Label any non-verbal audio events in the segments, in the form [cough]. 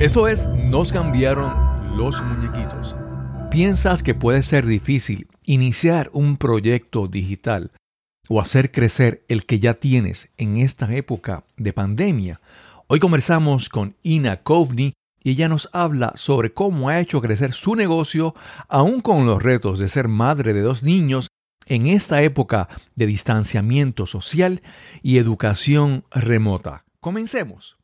Eso es, nos cambiaron los muñequitos. ¿Piensas que puede ser difícil iniciar un proyecto digital o hacer crecer el que ya tienes en esta época de pandemia? Hoy conversamos con Ina Kovni y ella nos habla sobre cómo ha hecho crecer su negocio aún con los retos de ser madre de dos niños en esta época de distanciamiento social y educación remota. Comencemos.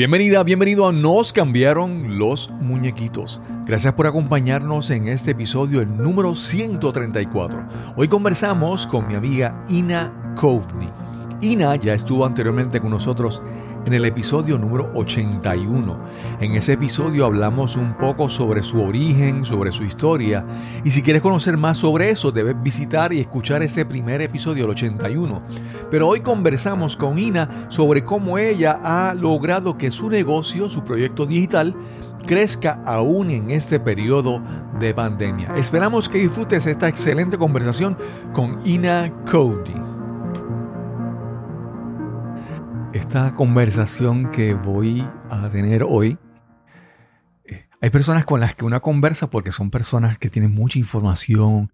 Bienvenida, bienvenido a Nos cambiaron los muñequitos. Gracias por acompañarnos en este episodio, el número 134. Hoy conversamos con mi amiga Ina Kovni. Ina ya estuvo anteriormente con nosotros en el episodio número 81. En ese episodio hablamos un poco sobre su origen, sobre su historia, y si quieres conocer más sobre eso, debes visitar y escuchar ese primer episodio, el 81. Pero hoy conversamos con Ina sobre cómo ella ha logrado que su negocio, su proyecto digital, crezca aún en este periodo de pandemia. Esperamos que disfrutes esta excelente conversación con Ina Cody esta conversación que voy a tener hoy, eh, hay personas con las que una conversa porque son personas que tienen mucha información,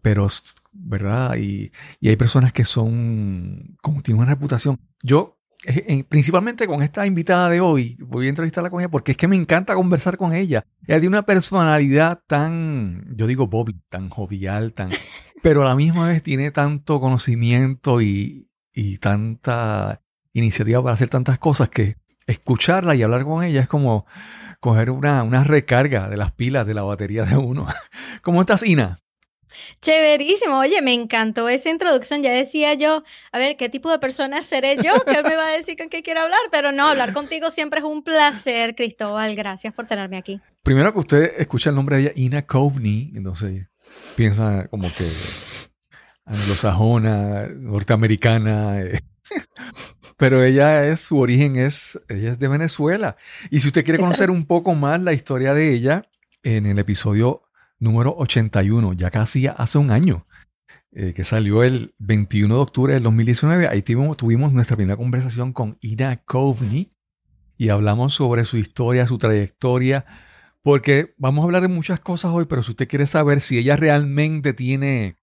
pero, ¿verdad? Y, hay personas que son, como tienen una reputación. Yo, eh, principalmente con esta invitada de hoy, voy a entrevistarla con ella porque es que me encanta conversar con ella. Ella tiene una personalidad tan, yo digo Bob, tan jovial, tan, pero a la misma vez tiene tanto conocimiento y, y tanta iniciativa para hacer tantas cosas que escucharla y hablar con ella es como coger una, una recarga de las pilas de la batería de uno. [laughs] ¿Cómo estás, Ina? Chéverísimo. Oye, me encantó esa introducción. Ya decía yo, a ver, ¿qué tipo de persona seré yo? ¿Qué me va a decir con qué quiero hablar? Pero no, hablar contigo siempre es un placer, Cristóbal. Gracias por tenerme aquí. Primero que usted escucha el nombre de ella, Ina Kovney, entonces piensa como que [laughs] anglosajona, norteamericana. Eh, [laughs] pero ella es, su origen es, ella es de Venezuela. Y si usted quiere conocer un poco más la historia de ella, en el episodio número 81, ya casi hace un año, eh, que salió el 21 de octubre del 2019, ahí tuvimos, tuvimos nuestra primera conversación con Ina Kovni y hablamos sobre su historia, su trayectoria, porque vamos a hablar de muchas cosas hoy, pero si usted quiere saber si ella realmente tiene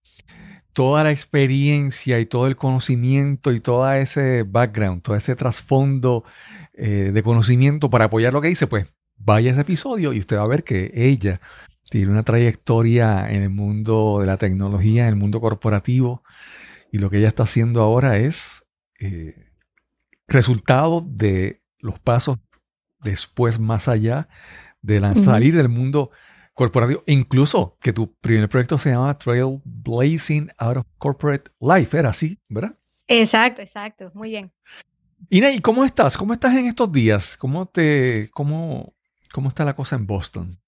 toda la experiencia y todo el conocimiento y todo ese background, todo ese trasfondo eh, de conocimiento para apoyar lo que dice, pues vaya a ese episodio y usted va a ver que ella tiene una trayectoria en el mundo de la tecnología, en el mundo corporativo, y lo que ella está haciendo ahora es eh, resultado de los pasos después más allá de la, salir del mundo corporativo. Incluso que tu primer proyecto se llama Trailblazing Out of Corporate Life. Era así, ¿verdad? Exacto, exacto. Muy bien. Ina, ¿y cómo estás? ¿Cómo estás en estos días? ¿Cómo te, cómo, cómo está la cosa en Boston?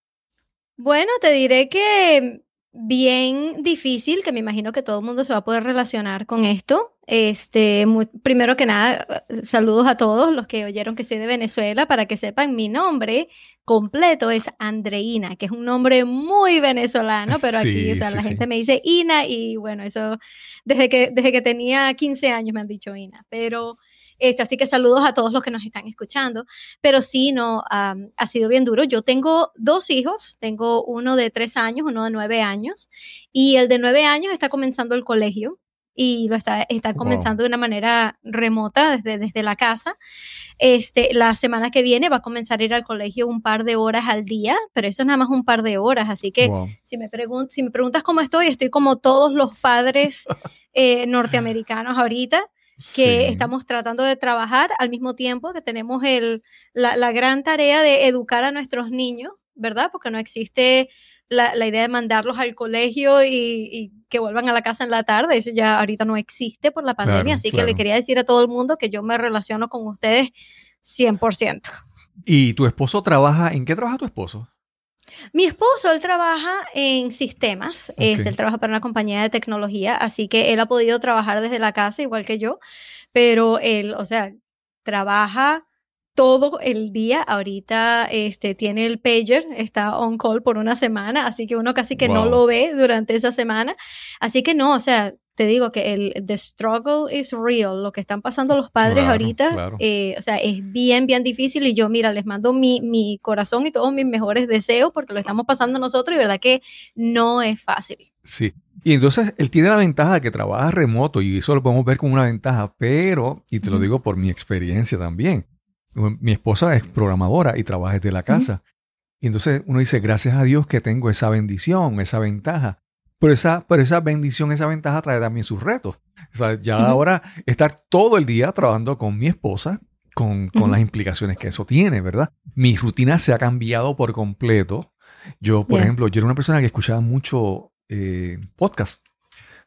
Bueno, te diré que bien difícil, que me imagino que todo el mundo se va a poder relacionar con esto. Este, primero que nada, saludos a todos los que oyeron que soy de Venezuela, para que sepan, mi nombre completo es Andreina, que es un nombre muy venezolano, pero aquí, o sea, la gente me dice Ina y bueno, eso desde que, desde que tenía 15 años me han dicho Ina, pero este, así que saludos a todos los que nos están escuchando. Pero sí, no, ha sido bien duro. Yo tengo dos hijos, tengo uno de tres años, uno de nueve años, y el de nueve años está comenzando el colegio y lo está, está comenzando de una manera remota desde, desde la casa. Este, la semana que viene va a comenzar a ir al colegio un par de horas al día, pero eso es nada más un par de horas, así que si, me si me preguntas cómo estoy, estoy como todos los padres eh, norteamericanos ahorita, que estamos tratando de trabajar al mismo tiempo que tenemos el, la, gran tarea de educar a nuestros niños, ¿verdad? Porque no existe la, idea de mandarlos al colegio y, que vuelvan a la casa en la tarde. Eso ya ahorita no existe por la pandemia. así que le quería decir a todo el mundo que yo me relaciono con ustedes 100%. ¿Y tu esposo trabaja? ¿En qué trabaja tu esposo? Mi esposo, él trabaja en sistemas, este, él trabaja para una compañía de tecnología, así que él ha podido trabajar desde la casa igual que yo, pero él, o sea, trabaja todo el día. Ahorita este, tiene el pager, está on call por una semana, así que uno casi que no lo ve durante esa semana. Así que no, o sea, te digo que el the struggle is real, lo que están pasando los padres ahorita, eh, o sea, es bien, bien difícil y yo, mira, les mando mi, mi, corazón y todos mis mejores deseos porque lo estamos pasando nosotros y verdad que no es fácil. Sí. Y entonces él tiene la ventaja de que trabaja remoto y eso lo podemos ver como una ventaja, pero, y te lo digo por mi experiencia también, mi esposa es programadora y trabaja desde la casa. Y entonces uno dice, gracias a Dios que tengo esa bendición, esa ventaja. Pero esa, pero esa bendición, esa ventaja trae también sus retos. O sea, ya ahora estar todo el día trabajando con mi esposa, con, las implicaciones que eso tiene, ¿verdad? Mi rutina se ha cambiado por completo. Yo, por ejemplo, yo era una persona que escuchaba mucho eh, podcast.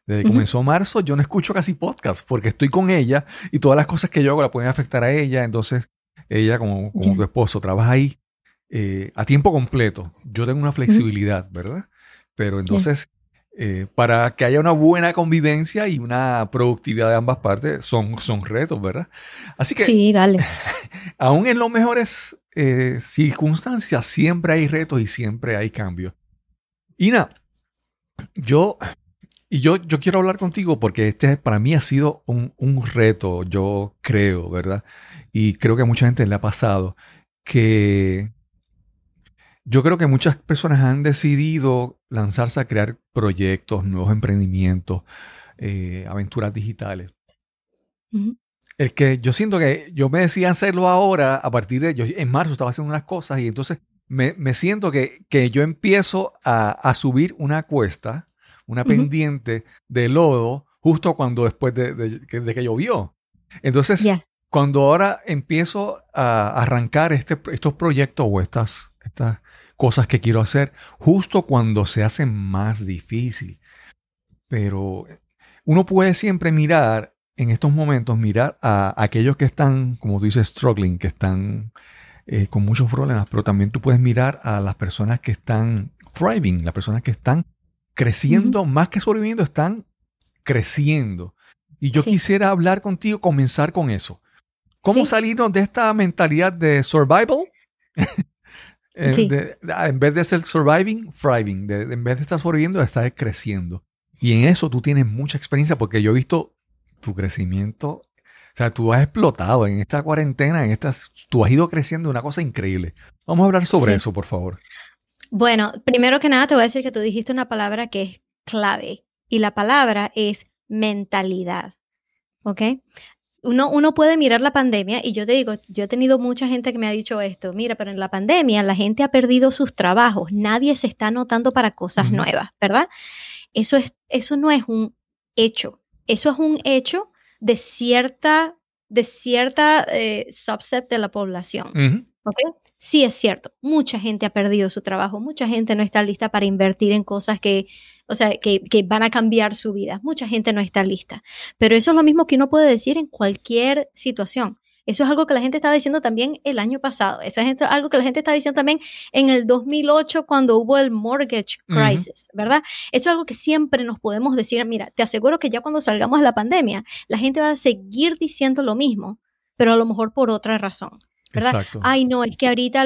Desde que comenzó marzo, yo no escucho casi podcast porque estoy con ella y todas las cosas que yo hago la pueden afectar a ella. Entonces, ella, como, como tu esposo, trabaja ahí eh, a tiempo completo. Yo tengo una flexibilidad, ¿verdad? Pero entonces, eh, para que haya una buena convivencia y una productividad de ambas partes, son, son retos, ¿verdad? Así que, sí, vale. [laughs] aún en las mejores eh, circunstancias, siempre hay retos y siempre hay cambios. Ina, yo, y yo, yo quiero hablar contigo porque este para mí ha sido un, un reto, yo creo, ¿verdad? y creo que a mucha gente le ha pasado, que yo creo que muchas personas han decidido lanzarse a crear proyectos, nuevos emprendimientos, eh, aventuras digitales. El que yo siento que yo me decía hacerlo ahora, a partir de, yo en marzo estaba haciendo unas cosas y entonces me, siento que, yo empiezo a, subir una cuesta, una pendiente de lodo, justo cuando después de, que llovió. Entonces, cuando ahora empiezo a arrancar este, estos proyectos o estas, estas cosas que quiero hacer, justo cuando se hace más difícil. Pero uno puede siempre mirar en estos momentos, mirar a aquellos que están, como tú dices, struggling, que están eh, con muchos problemas, pero también tú puedes mirar a las personas que están thriving, las personas que están creciendo, más que sobreviviendo, están creciendo. Y yo quisiera hablar contigo, comenzar con eso. ¿Cómo salirnos de esta mentalidad de survival? [laughs] Ah, en vez de ser surviving, thriving. en vez de estar sobreviviendo, estar creciendo. Y en eso tú tienes mucha experiencia porque yo he visto tu crecimiento. O sea, tú has explotado en esta cuarentena, en estas, tú has ido creciendo una cosa increíble. Vamos a hablar sobre eso, por favor. Bueno, primero que nada te voy a decir que tú dijiste una palabra que es clave y la palabra es mentalidad. ¿Ok? Uno, uno puede mirar la pandemia y yo te digo, yo he tenido mucha gente que me ha dicho esto, mira, pero en la pandemia la gente ha perdido sus trabajos, nadie se está anotando para cosas nuevas, ¿verdad? Eso, es, eso no es un hecho, eso es un hecho de cierta, de cierta eh, subset de la población. Sí es cierto, mucha gente ha perdido su trabajo, mucha gente no está lista para invertir en cosas que o sea, que, van a cambiar su vida. Mucha gente no está lista. Pero eso es lo mismo que uno puede decir en cualquier situación. Eso es algo que la gente estaba diciendo también el año pasado. Eso es algo que la gente estaba diciendo también en el 2008 cuando hubo el mortgage crisis, ¿verdad? Eso es algo que siempre nos podemos decir, mira, te aseguro que ya cuando salgamos de la pandemia, la gente va a seguir diciendo lo mismo, pero a lo mejor por otra razón. ¿Verdad? Exacto. Ay, no, es que ahorita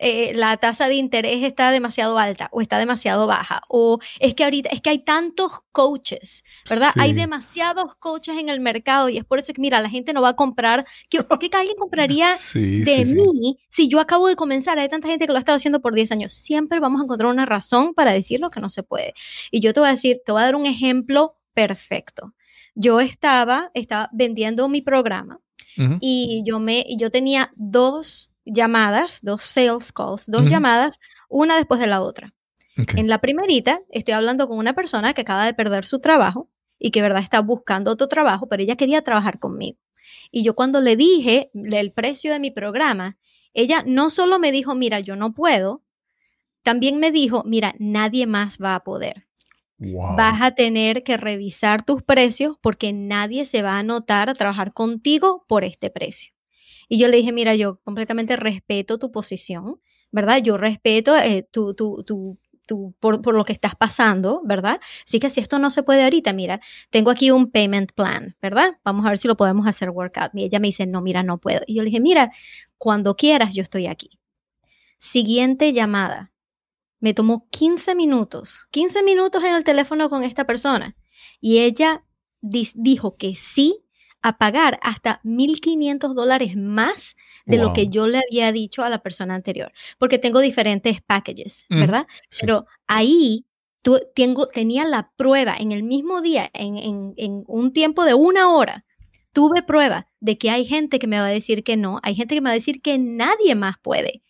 eh, la tasa de interés está demasiado alta o está demasiado baja, o es que ahorita, es que hay tantos coaches, ¿verdad? Hay demasiados coaches en el mercado y es por eso que, mira, la gente no va a comprar, ¿qué, qué alguien compraría [laughs] de mí si yo acabo de comenzar? Hay tanta gente que lo ha estado haciendo por 10 años. Siempre vamos a encontrar una razón para decir lo que no se puede. Y yo te voy a decir, te voy a dar un ejemplo perfecto. Yo estaba, estaba vendiendo mi programa y yo me, yo tenía dos llamadas, dos sales calls, dos llamadas, una después de la otra. En la primerita estoy hablando con una persona que acaba de perder su trabajo y que verdad está buscando otro trabajo, pero ella quería trabajar conmigo. Y yo cuando le dije el precio de mi programa, ella no solo me dijo, mira, yo no puedo, también me dijo, mira, nadie más va a poder. Vas a tener que revisar tus precios porque nadie se va a anotar a trabajar contigo por este precio. Y yo le dije, mira, yo completamente respeto tu posición, ¿verdad? Yo respeto eh, tu, tu, tu, por, por, lo que estás pasando, ¿verdad? Así que si esto no se puede ahorita, mira, tengo aquí un payment plan, ¿verdad? Vamos a ver si lo podemos hacer workout. Y ella me dice, no, mira, no puedo. Y yo le dije, mira, cuando quieras, yo estoy aquí. Siguiente llamada. Me tomó 15 minutos, 15 minutos en el teléfono con esta persona. Y ella dijo que sí a pagar hasta 1.500 dólares más de lo que yo le había dicho a la persona anterior, porque tengo diferentes packages, mm, ¿verdad? Pero ahí tú, tengo, tenía la prueba en el mismo día, en, en, en un tiempo de una hora, tuve prueba de que hay gente que me va a decir que no, hay gente que me va a decir que nadie más puede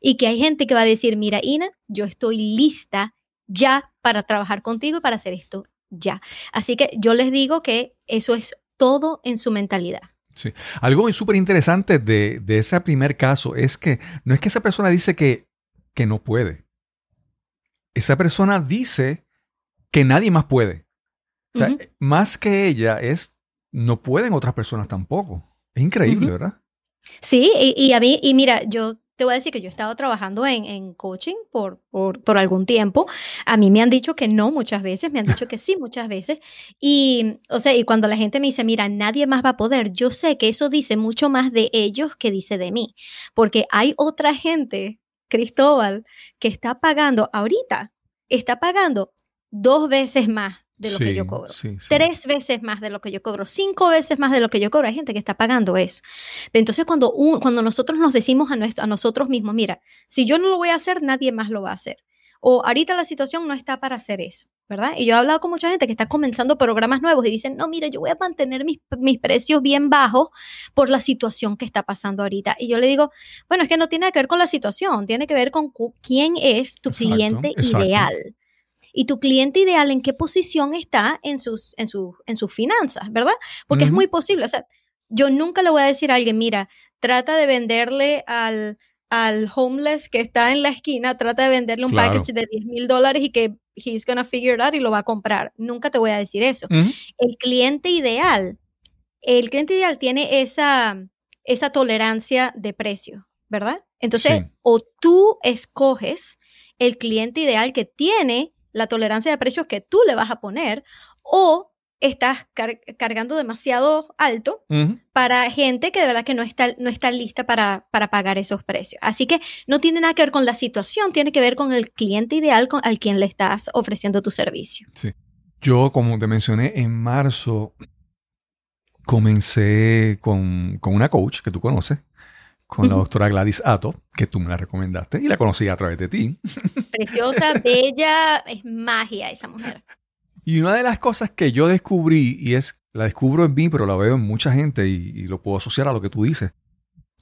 y que hay gente que va a decir, mira, Ina, yo estoy lista ya para trabajar contigo y para hacer esto ya. Así que yo les digo que eso es todo en su mentalidad. Sí. Algo súper interesante de, ese primer caso es que no es que esa persona dice que, que no puede. Esa persona dice que nadie más puede. O sea, más que ella es, no pueden otras personas tampoco. Es increíble, ¿verdad? Sí, y, y, a mí, y mira, yo te voy a decir que yo he estado trabajando en, coaching por, por, algún tiempo. A mí me han dicho que no muchas veces, me han dicho que sí muchas veces. Y, o sea, y cuando la gente me dice, mira, nadie más va a poder, yo sé que eso dice mucho más de ellos que dice de mí. Porque hay otra gente, Cristóbal, que está pagando ahorita, está pagando dos veces más de lo que yo cobro. Tres veces más de lo que yo cobro, cinco veces más de lo que yo cobro. Hay gente que está pagando eso. Entonces, cuando, cuando nosotros nos decimos a, nuestro, a nosotros mismos, mira, si yo no lo voy a hacer, nadie más lo va a hacer. O ahorita la situación no está para hacer eso, ¿verdad? Y yo he hablado con mucha gente que está comenzando programas nuevos y dicen, no, mira, yo voy a mantener mis, mis precios bien bajos por la situación que está pasando ahorita. Y yo le digo, bueno, es que no tiene que ver con la situación, tiene que ver con quién es tu cliente ideal y tu cliente ideal en qué posición está en sus, en sus, en sus finanzas, ¿verdad? Porque es muy posible. O sea, yo nunca le voy a decir a alguien, mira, trata de venderle al, al homeless que está en la esquina, trata de venderle un package de 10 mil dólares y que he's gonna figure it out y lo va a comprar. Nunca te voy a decir eso. El cliente ideal, el cliente ideal tiene esa, esa tolerancia de precio, ¿verdad? Entonces, o tú escoges el cliente ideal que tiene la tolerancia de precios que tú le vas a poner o estás cargando demasiado alto para gente que de verdad que no está, no está lista para, para, pagar esos precios. Así que no tiene nada que ver con la situación, tiene que ver con el cliente ideal con, al quien le estás ofreciendo tu servicio. Sí. Yo, como te mencioné, en marzo comencé con, con una coach que tú conoces, con la doctora Gladys Ato, que tú me la recomendaste y la conocí a través de ti. Preciosa, [laughs] bella, es magia esa mujer. Y una de las cosas que yo descubrí, y es, la descubro en mí, pero la veo en mucha gente y, lo puedo asociar a lo que tú dices,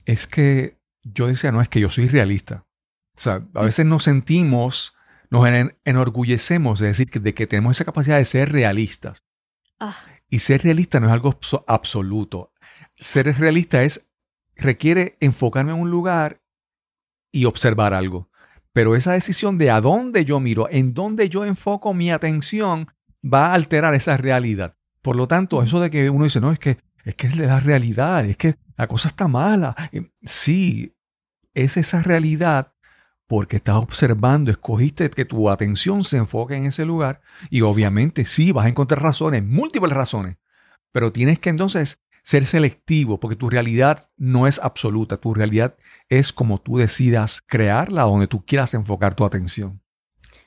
es que yo decía, no, es que yo soy realista. O sea, a veces nos sentimos, nos enorgullecemos de decir que, de que tenemos esa capacidad de ser realistas. Ah. Y ser realista no es algo absoluto. Ser realista es requiere enfocarme en un lugar y observar algo. Pero esa decisión de a dónde yo miro, en dónde yo enfoco mi atención, va a alterar esa realidad. Por lo tanto, eso de que uno dice, no, es que es que es la realidad, es que la cosa está mala. Eh, sí, es esa realidad porque estás observando, escogiste que tu atención se enfoque en ese lugar y obviamente sí, vas a encontrar razones, múltiples razones, pero tienes que entonces ser selectivo, porque tu realidad no es absoluta, tu realidad es como tú decidas crearla, donde tú quieras enfocar tu atención.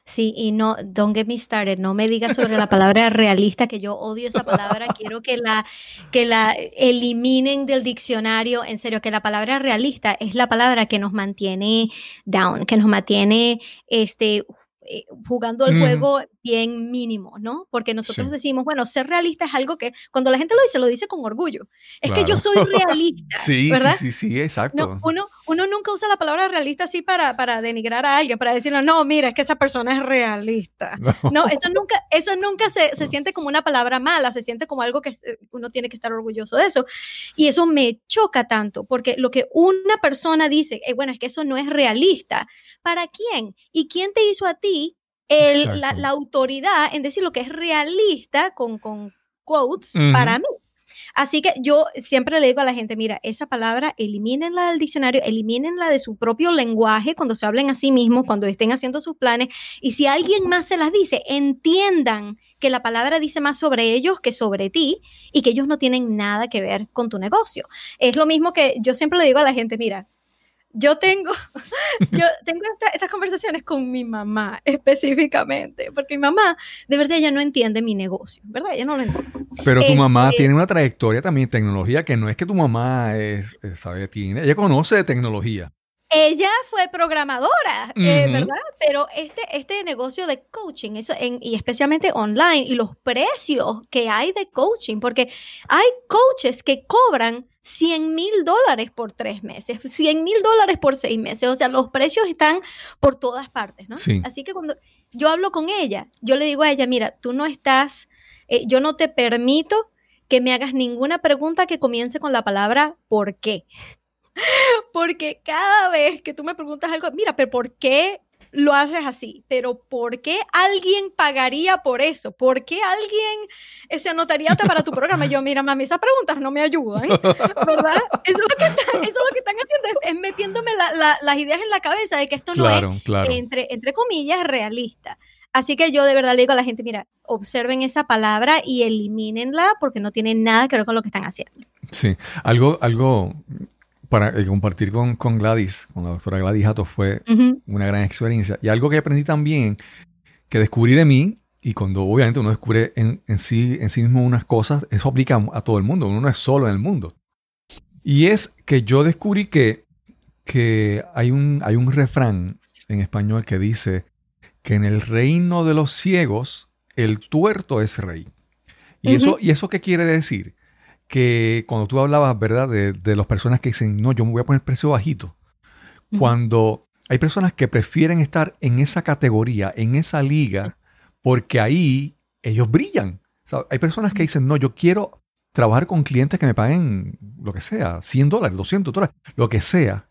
Sí, y no, don't get me started, no me digas sobre la palabra [laughs] realista, que yo odio esa palabra, quiero que la, que la eliminen del diccionario, en serio, que la palabra realista es la palabra que nos mantiene down, que nos mantiene este, eh, jugando el juego bien mínimo, ¿no? Porque nosotros decimos, bueno, ser realista es algo que cuando la gente lo dice, lo dice con orgullo. Es que yo soy [laughs] realista. sí, ¿verdad? sí, sí, sí, exacto. uno, uno nunca usa la palabra realista así para, para denigrar a alguien, para decirle, no, mira, es que esa persona es realista. No, eso [laughs] nunca, eso nunca se, se, siente como una palabra mala, se siente como algo que uno tiene que estar orgulloso de eso. Y eso me choca tanto, porque lo que una persona dice, eh, bueno, es que eso no es realista. ¿Para quién? ¿Y quién te hizo a ti el, la, la, autoridad en decir lo que es realista con, con quotes para mí. Así que yo siempre le digo a la gente, mira, esa palabra elimínenla del diccionario, elimínenla de su propio lenguaje cuando se hablen a sí mismos, cuando estén haciendo sus planes. Y si alguien más se las dice, entiendan que la palabra dice más sobre ellos que sobre ti y que ellos no tienen nada que ver con tu negocio. Es lo mismo que yo siempre le digo a la gente, mira, yo tengo, [laughs] yo tengo estas conversaciones con mi mamá [laughs] específicamente, porque mi mamá, de verdad, ella no entiende mi negocio, ¿verdad? Ella no lo entiende. Pero tu mamá este tiene una trayectoria también en tecnología, que no es que tu mamá es, sabe, tiene, ella conoce de tecnología. Ella fue programadora, eh, ¿verdad? Pero este, este negocio de coaching, eso y especialmente online, y los precios que hay de coaching, porque hay coaches que cobran 100 mil dólares por tres meses, 100 mil dólares por seis meses. O sea, los precios están por todas partes, ¿no? Así que cuando yo hablo con ella, yo le digo a ella, mira, tú no estás, eh, yo no te permito que me hagas ninguna pregunta que comience con la palabra ¿por qué? [laughs] Porque cada vez que tú me preguntas algo, mira, pero ¿por qué lo haces así? Pero ¿por qué alguien pagaría por eso? ¿Por qué alguien eh, se anotaría para tu programa? yo, mira, mami, esas preguntas no me ayudan, ¿verdad? [laughs] Eso es lo que están, eso es lo que están haciendo, es, metiéndome las ideas en la cabeza de que esto no es, Entre, entre comillas, realista. Así que yo de verdad le digo a la gente, mira, observen esa palabra y elimínenla porque no tiene nada que ver con lo que están haciendo. Sí, algo, algo para eh, compartir con, con, Gladys, con la doctora Gladys Hato, fue una gran experiencia. Y algo que aprendí también, que descubrí de mí, y cuando obviamente uno descubre en, en, sí, en sí mismo unas cosas, eso aplica a todo el mundo, uno no es solo en el mundo. Y es que yo descubrí que, que hay, un, hay un refrán en español que dice que en el reino de los ciegos el tuerto es rey. ¿Y, eso, ¿Y eso qué quiere decir? Que cuando tú hablabas, ¿verdad? De, de las personas que dicen, no, yo me voy a poner precio bajito. Cuando hay personas que prefieren estar en esa categoría, en esa liga, porque ahí ellos brillan. hay personas que dicen, no, yo quiero trabajar con clientes que me paguen lo que sea, 100 dólares, 200 dólares, lo que sea,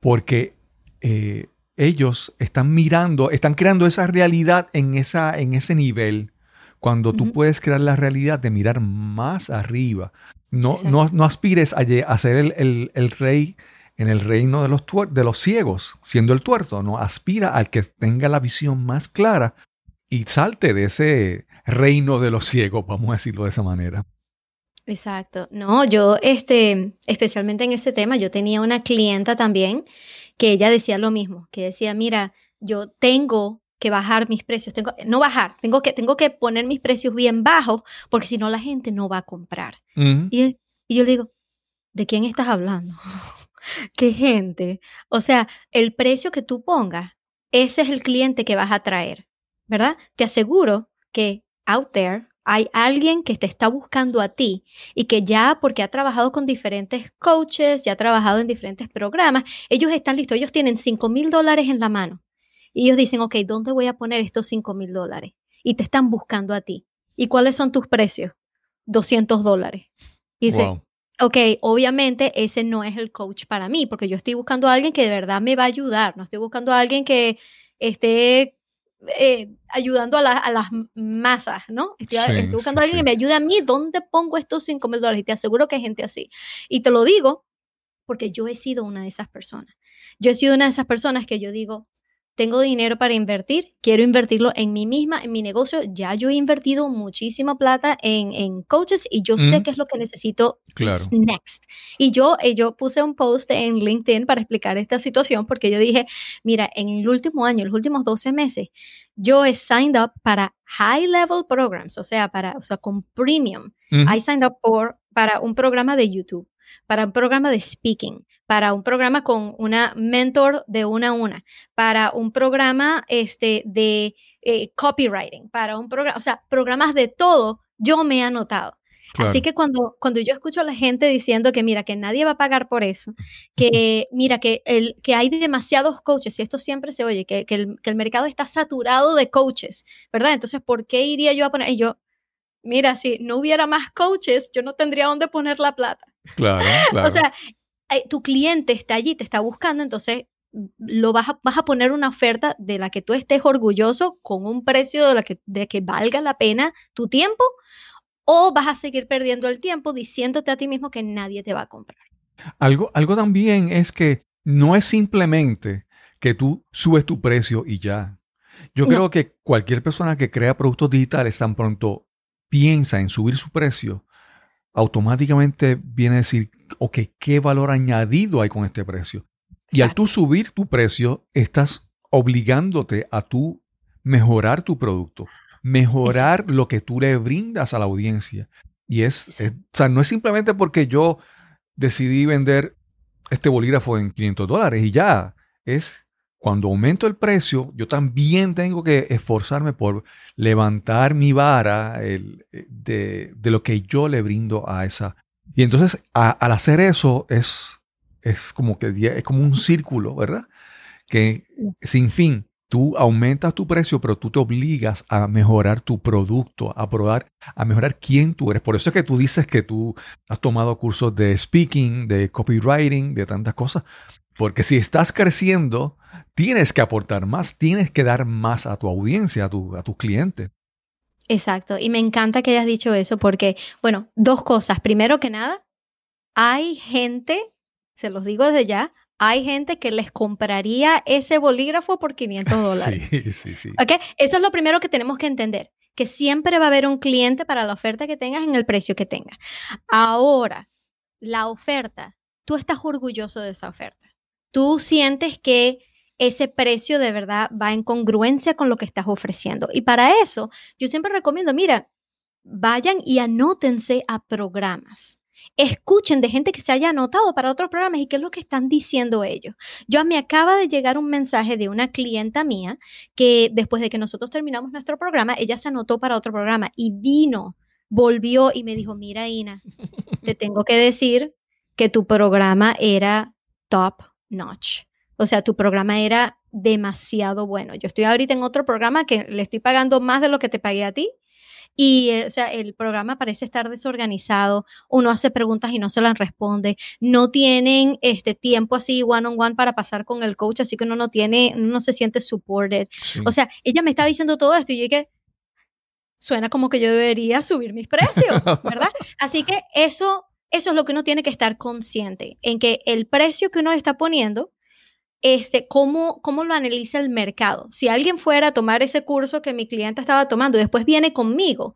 porque eh, ellos están mirando, están creando esa realidad en, esa, en ese nivel cuando tú puedes crear la realidad de mirar más arriba. No, no, no, aspires a, ser el, el, rey en el reino de los, de los ciegos, siendo el tuerto. No, aspira al que tenga la visión más clara y salte de ese reino de los ciegos, vamos a decirlo de esa manera. Exacto. No, yo, este, especialmente en este tema, yo tenía una clienta también que ella decía lo mismo, que decía, mira, yo tengo que bajar mis precios, tengo, no bajar, tengo que, tengo que poner mis precios bien bajos porque si no la gente no va a comprar. y, y, yo le digo, ¿de quién estás hablando? [laughs] ¿Qué gente? O sea, el precio que tú pongas, ese es el cliente que vas a traer, ¿verdad? Te aseguro que out there hay alguien que te está buscando a ti y que ya porque ha trabajado con diferentes coaches, ya ha trabajado en diferentes programas, ellos están listos, ellos tienen 5 mil dólares en la mano y ellos dicen, ok, ¿dónde voy a poner estos 5 mil dólares? Y te están buscando a ti. ¿Y cuáles son tus precios? 200 dólares. Y dice, ok, obviamente ese no es el coach para mí, porque yo estoy buscando a alguien que de verdad me va a ayudar, no estoy buscando a alguien que esté eh, ayudando a, las masas, ¿no? Estoy, buscando a alguien que me ayude a mí, ¿dónde pongo estos 5 mil dólares? Y te aseguro que hay gente así. Y te lo digo porque yo he sido una de esas personas. Yo he sido una de esas personas que yo digo, tengo dinero para invertir, quiero invertirlo en mí misma, en mi negocio. Ya yo he invertido muchísima plata en, en coaches y yo sé qué es lo que necesito next. Y yo, eh, yo puse un post en LinkedIn para explicar esta situación porque yo dije, mira, en el último año, los últimos 12 meses, yo he signed up para high level programs, o sea, para, o sea, con premium. I signed up por, para un programa de YouTube para un programa de speaking, para un programa con una mentor de una a una, para un programa este, de eh, copywriting, para un programa, o sea, programas de todo, yo me he anotado. Así que cuando, cuando yo escucho a la gente diciendo que mira, que nadie va a pagar por eso, que mira, que, el, que hay demasiados coaches, y esto siempre se oye, que, que, el, que el mercado está saturado de coaches, ¿verdad? Entonces, ¿por qué iría yo a poner? Y yo, mira, si no hubiera más coaches, yo no tendría dónde poner la plata. Claro, [laughs] claro. o sea, eh, tu cliente está allí, te está buscando, entonces mm, lo vas a, vas a poner una oferta de la que tú estés orgulloso con un precio de, la que, de que valga la pena tu tiempo o vas a seguir perdiendo el tiempo diciéndote a ti mismo que nadie te va a comprar. Algo, algo también es que no es simplemente que tú subes tu precio y ya. Yo creo que cualquier persona que crea productos digitales tan pronto piensa en subir su precio, automáticamente viene a decir, ok, ¿qué valor añadido hay con este precio? Y al tú subir tu precio, estás obligándote a tú mejorar tu producto, mejorar lo que tú le brindas a la audiencia. Y es, o sea, no es simplemente porque yo decidí vender este bolígrafo en 500 dólares y ya, es cuando aumento el precio, yo también tengo que esforzarme por levantar mi vara eh, de, lo que yo le brindo a esa. Y entonces, al hacer eso, es, es como que es como un círculo, ¿verdad? Que sin fin, tú aumentas tu precio, pero tú te obligas a mejorar tu producto, a probar, a mejorar quién tú eres. Por eso es que tú dices que tú has tomado cursos de speaking, de copywriting, de tantas cosas. Porque si estás creciendo, tienes que aportar más, tienes que dar más a tu audiencia, a tu, a tus clientes. Exacto. Y me encanta que hayas dicho eso porque, bueno, dos cosas. Primero que nada, hay gente, se los digo desde ya, hay gente que les compraría ese bolígrafo por 500 [laughs] dólares. Sí, sí, sí. ¿Okay? Eso es lo primero que tenemos que entender, que siempre va a haber un cliente para la oferta que tengas en el precio que tengas. Ahora, la oferta, tú estás orgulloso de esa oferta. Tú sientes que ese precio de verdad va en congruencia con lo que estás ofreciendo. Y para eso, yo siempre recomiendo, mira, vayan y anótense a programas escuchen de gente que se haya anotado para otros programas y qué es lo que están diciendo ellos. Yo me acaba de llegar un mensaje de una clienta mía que después de que nosotros terminamos nuestro programa, ella se anotó para otro programa y vino, volvió y me dijo, mira Ina, te [laughs] tengo que decir que tu programa era top notch. O sea, tu programa era demasiado bueno. Yo estoy ahorita en otro programa que le estoy pagando más de lo que te pagué a ti y eh, o sea, el programa parece estar desorganizado, uno hace preguntas y no se las responde, no tienen este tiempo así one on one para pasar con el coach, así que uno no tiene, no se siente supported. O sea, ella me está diciendo todo esto y yo dije, suena como que yo debería subir mis precios, ¿verdad? [laughs] Así que eso, eso es lo que uno tiene que estar consciente, en que el precio que uno está poniendo este, cómo, cómo lo analiza el mercado. Si alguien fuera a tomar ese curso que mi cliente estaba tomando y después viene conmigo,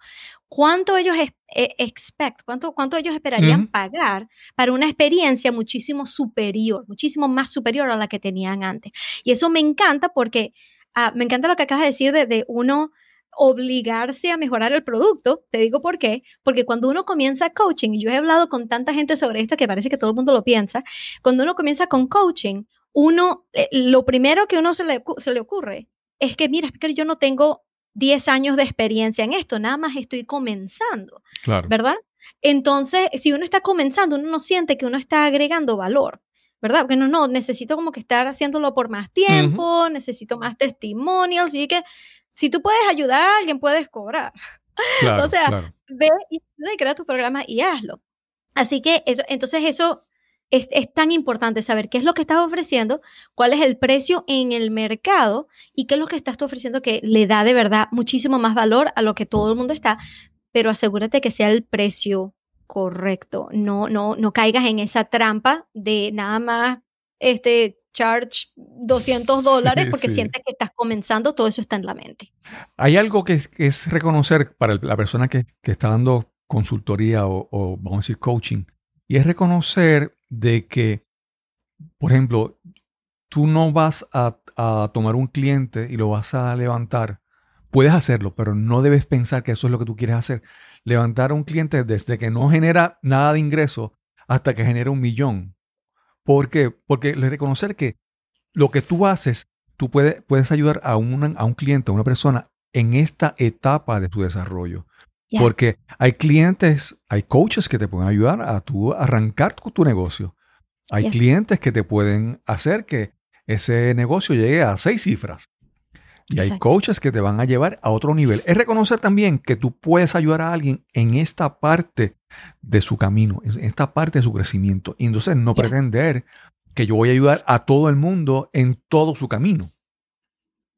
¿cuánto ellos eh, expect, cuánto, cuánto ellos esperarían pagar para una experiencia muchísimo superior, muchísimo más superior a la que tenían antes? Y eso me encanta porque ah, me encanta lo que acabas de decir de, de uno obligarse a mejorar el producto. Te digo por qué. Porque cuando uno comienza coaching, y yo he hablado con tanta gente sobre esto que parece que todo el mundo lo piensa, cuando uno comienza con coaching, uno, eh, lo primero que uno se le, se le ocurre es que, mira, que yo no tengo 10 años de experiencia en esto, nada más estoy comenzando, claro. ¿verdad? Entonces, si uno está comenzando, uno no siente que uno está agregando valor, ¿verdad? Porque no, no, necesito como que estar haciéndolo por más tiempo, necesito más testimonials, y que si tú puedes ayudar a alguien, puedes cobrar. [laughs] o sea, ve y crea tu programa y hazlo. Así que eso, entonces eso es, tan importante saber qué es lo que estás ofreciendo, cuál es el precio en el mercado y qué es lo que estás tú ofreciendo que le da de verdad muchísimo más valor a lo que todo el mundo está, pero asegúrate que sea el precio correcto. No, no, no caigas en esa trampa de nada más este charge 200 dólares porque sientes que estás comenzando, todo eso está en la mente. Hay algo que es, reconocer para la persona que, está dando consultoría o, o, vamos a decir coaching, y es reconocer de que, por ejemplo, tú no vas a, tomar un cliente y lo vas a levantar. Puedes hacerlo, pero no debes pensar que eso es lo que tú quieres hacer. Levantar a un cliente desde que no genera nada de ingreso hasta que genera un millón. ¿Por qué? Porque reconocer que lo que tú haces, tú puedes, puedes ayudar a, un a un cliente, a una persona en esta etapa de tu desarrollo. Porque hay clientes, hay coaches que te pueden ayudar a tu arrancar tu, negocio. Hay clientes que te pueden hacer que ese negocio llegue a seis cifras. Y hay coaches que te van a llevar a otro nivel. Es reconocer también que tú puedes ayudar a alguien en esta parte de su camino, en esta parte de su crecimiento. Y entonces no pretender que yo voy a ayudar a todo el mundo en todo su camino.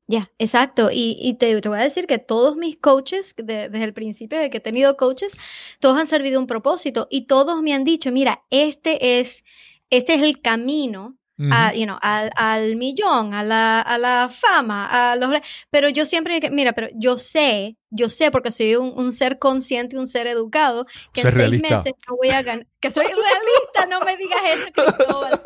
Ya, exacto. Y, te, voy a decir que todos mis coaches, desde el principio de que he tenido coaches, todos han servido un propósito y todos me han dicho, mira, este es, este es el camino al, millón, a la, a la, fama, a los... Pero yo siempre, mira, pero yo sé, yo sé porque soy un, ser consciente, un ser educado, que en seis meses no voy a ganar, que soy realista, no me digas eso, [laughs] Cristóbal.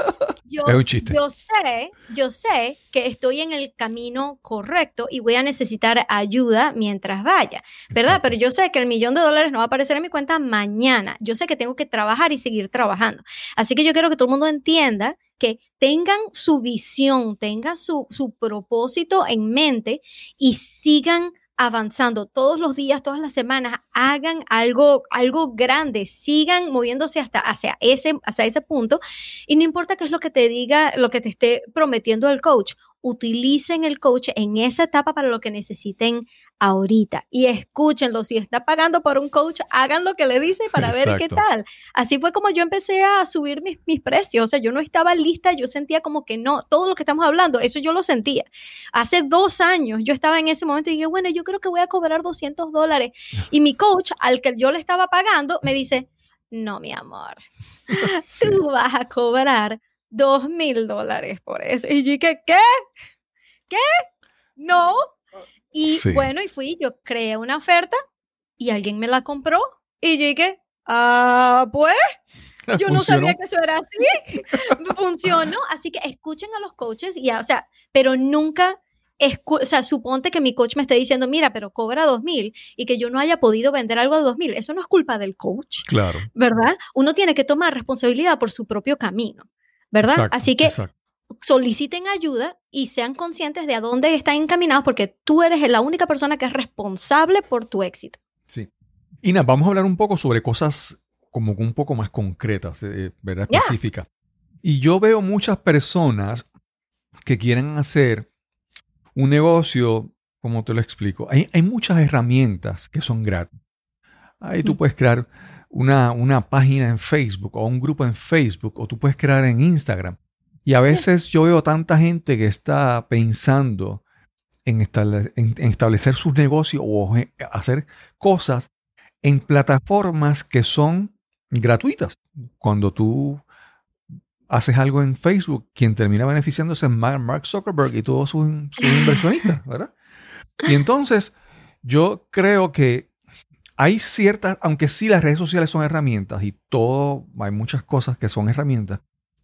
Yo, es un chiste. Yo sé, yo sé que estoy en el camino correcto y voy a necesitar ayuda mientras vaya, ¿verdad? Pero yo sé que el millón de dólares no va a aparecer en mi cuenta mañana. Yo sé que tengo que trabajar y seguir trabajando. Así que yo quiero que todo el mundo entienda que tengan su visión, tengan su, su propósito en mente y sigan avanzando todos los días, todas las semanas, hagan algo, algo grande, sigan moviéndose hasta hacia ese, hacia ese punto y no importa qué es lo que te diga, lo que te esté prometiendo el coach, utilicen el coach en esa etapa para lo que necesiten ahorita y escúchenlo. Si está pagando por un coach, hagan lo que le dice para ver qué tal. Así fue como yo empecé a subir mis, mis, precios. O sea, yo no estaba lista, yo sentía como que no, todo lo que estamos hablando, eso yo lo sentía. Hace dos años yo estaba en ese momento y dije, bueno, yo creo que voy a cobrar 200 dólares. [laughs] Y mi coach, al que yo le estaba pagando, me dice, no, mi amor, [laughs] [laughs] tú vas a cobrar dos mil dólares por eso. Y yo dije, ¿qué? ¿Qué? No. Y bueno, y fui, yo creé una oferta y alguien me la compró y yo dije, ah, pues, [laughs] yo no sabía que eso era así. [laughs] Funcionó. Así que escuchen a los coaches y, o sea, pero nunca o sea, suponte que mi coach me esté diciendo, mira, pero cobra dos mil y que yo no haya podido vender algo de dos mil. Eso no es culpa del coach. Claro. ¿Verdad? Uno tiene que tomar responsabilidad por su propio camino. ¿verdad? Así que soliciten ayuda y sean conscientes de a dónde están encaminados porque tú eres la única persona que es responsable por tu éxito. Sí. Ina, vamos a hablar un poco sobre cosas como un poco más concretas, eh, ¿verdad? Específicas. Y yo veo muchas personas que quieren hacer un negocio, como te lo explico. Hay, hay muchas herramientas que son gratis. Ahí tú puedes crear una, una página en Facebook o un grupo en Facebook o tú puedes crear en Instagram. Y a veces yo veo tanta gente que está pensando en, establecer sus negocios o hacer cosas en plataformas que son gratuitas. Cuando tú haces algo en Facebook, quien termina beneficiándose es Mark Zuckerberg y todos sus, sus inversionistas, ¿verdad? Y entonces yo creo que hay ciertas, aunque sí las redes sociales son herramientas y todo, hay muchas cosas que son herramientas,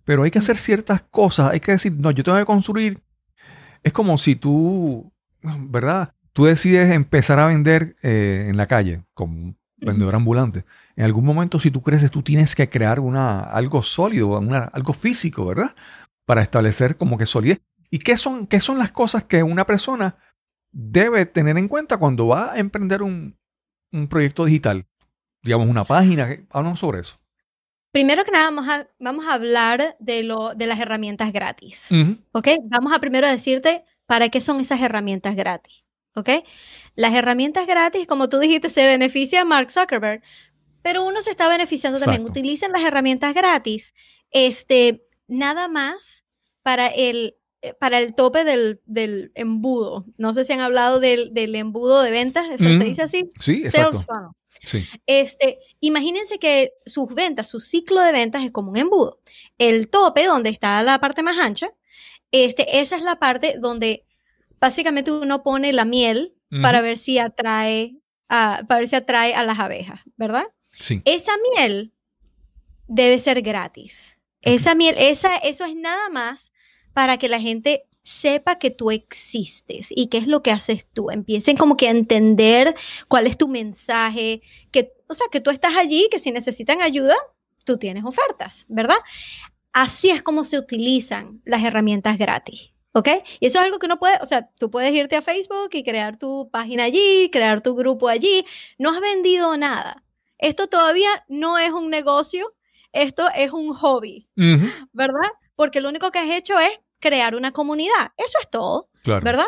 pero hay que hacer ciertas cosas, hay que decir, no, yo tengo que construir. Es como si tú, ¿verdad? Tú decides empezar a vender eh, en la calle como vendedor ambulante. En algún momento, si tú creces, tú tienes que crear una, algo sólido, una, algo físico, ¿verdad? Para establecer como que solidez. ¿Y qué son, qué son las cosas que una persona debe tener en cuenta cuando va a emprender un, un proyecto digital? Digamos, una página. Hablamos sobre eso. Primero que nada, vamos a, vamos a hablar de, lo, de las herramientas gratis. ¿Ok? Vamos a primero decirte para qué son esas herramientas gratis. ¿Ok? Las herramientas gratis, como tú dijiste, se beneficia a Mark Zuckerberg, pero uno se está beneficiando también. Utilicen las herramientas gratis, este, nada más para el, para el tope del, del, embudo. No sé si han hablado del, del embudo de ventas, ¿se, dice así? Sí, exacto. Sales funnel. Sí. Este, imagínense que sus ventas, su ciclo de ventas es como un embudo. El tope, donde está la parte más ancha, este, esa es la parte donde básicamente uno pone la miel para ver si atrae a, para ver si atrae a las abejas, ¿verdad? Sí. Esa miel debe ser gratis. Esa miel, esa, eso es nada más para que la gente sepa que tú existes y qué es lo que haces tú. Empiecen como que a entender cuál es tu mensaje, que, o sea, que tú estás allí, que si necesitan ayuda, tú tienes ofertas, ¿verdad? Así es como se utilizan las herramientas gratis. ¿Ok? Y eso es algo que no puede, o sea, tú puedes irte a Facebook y crear tu página allí, crear tu grupo allí. No has vendido nada. Esto todavía no es un negocio, esto es un hobby, ¿verdad? Porque lo único que has hecho es crear una comunidad. Eso es todo, ¿verdad?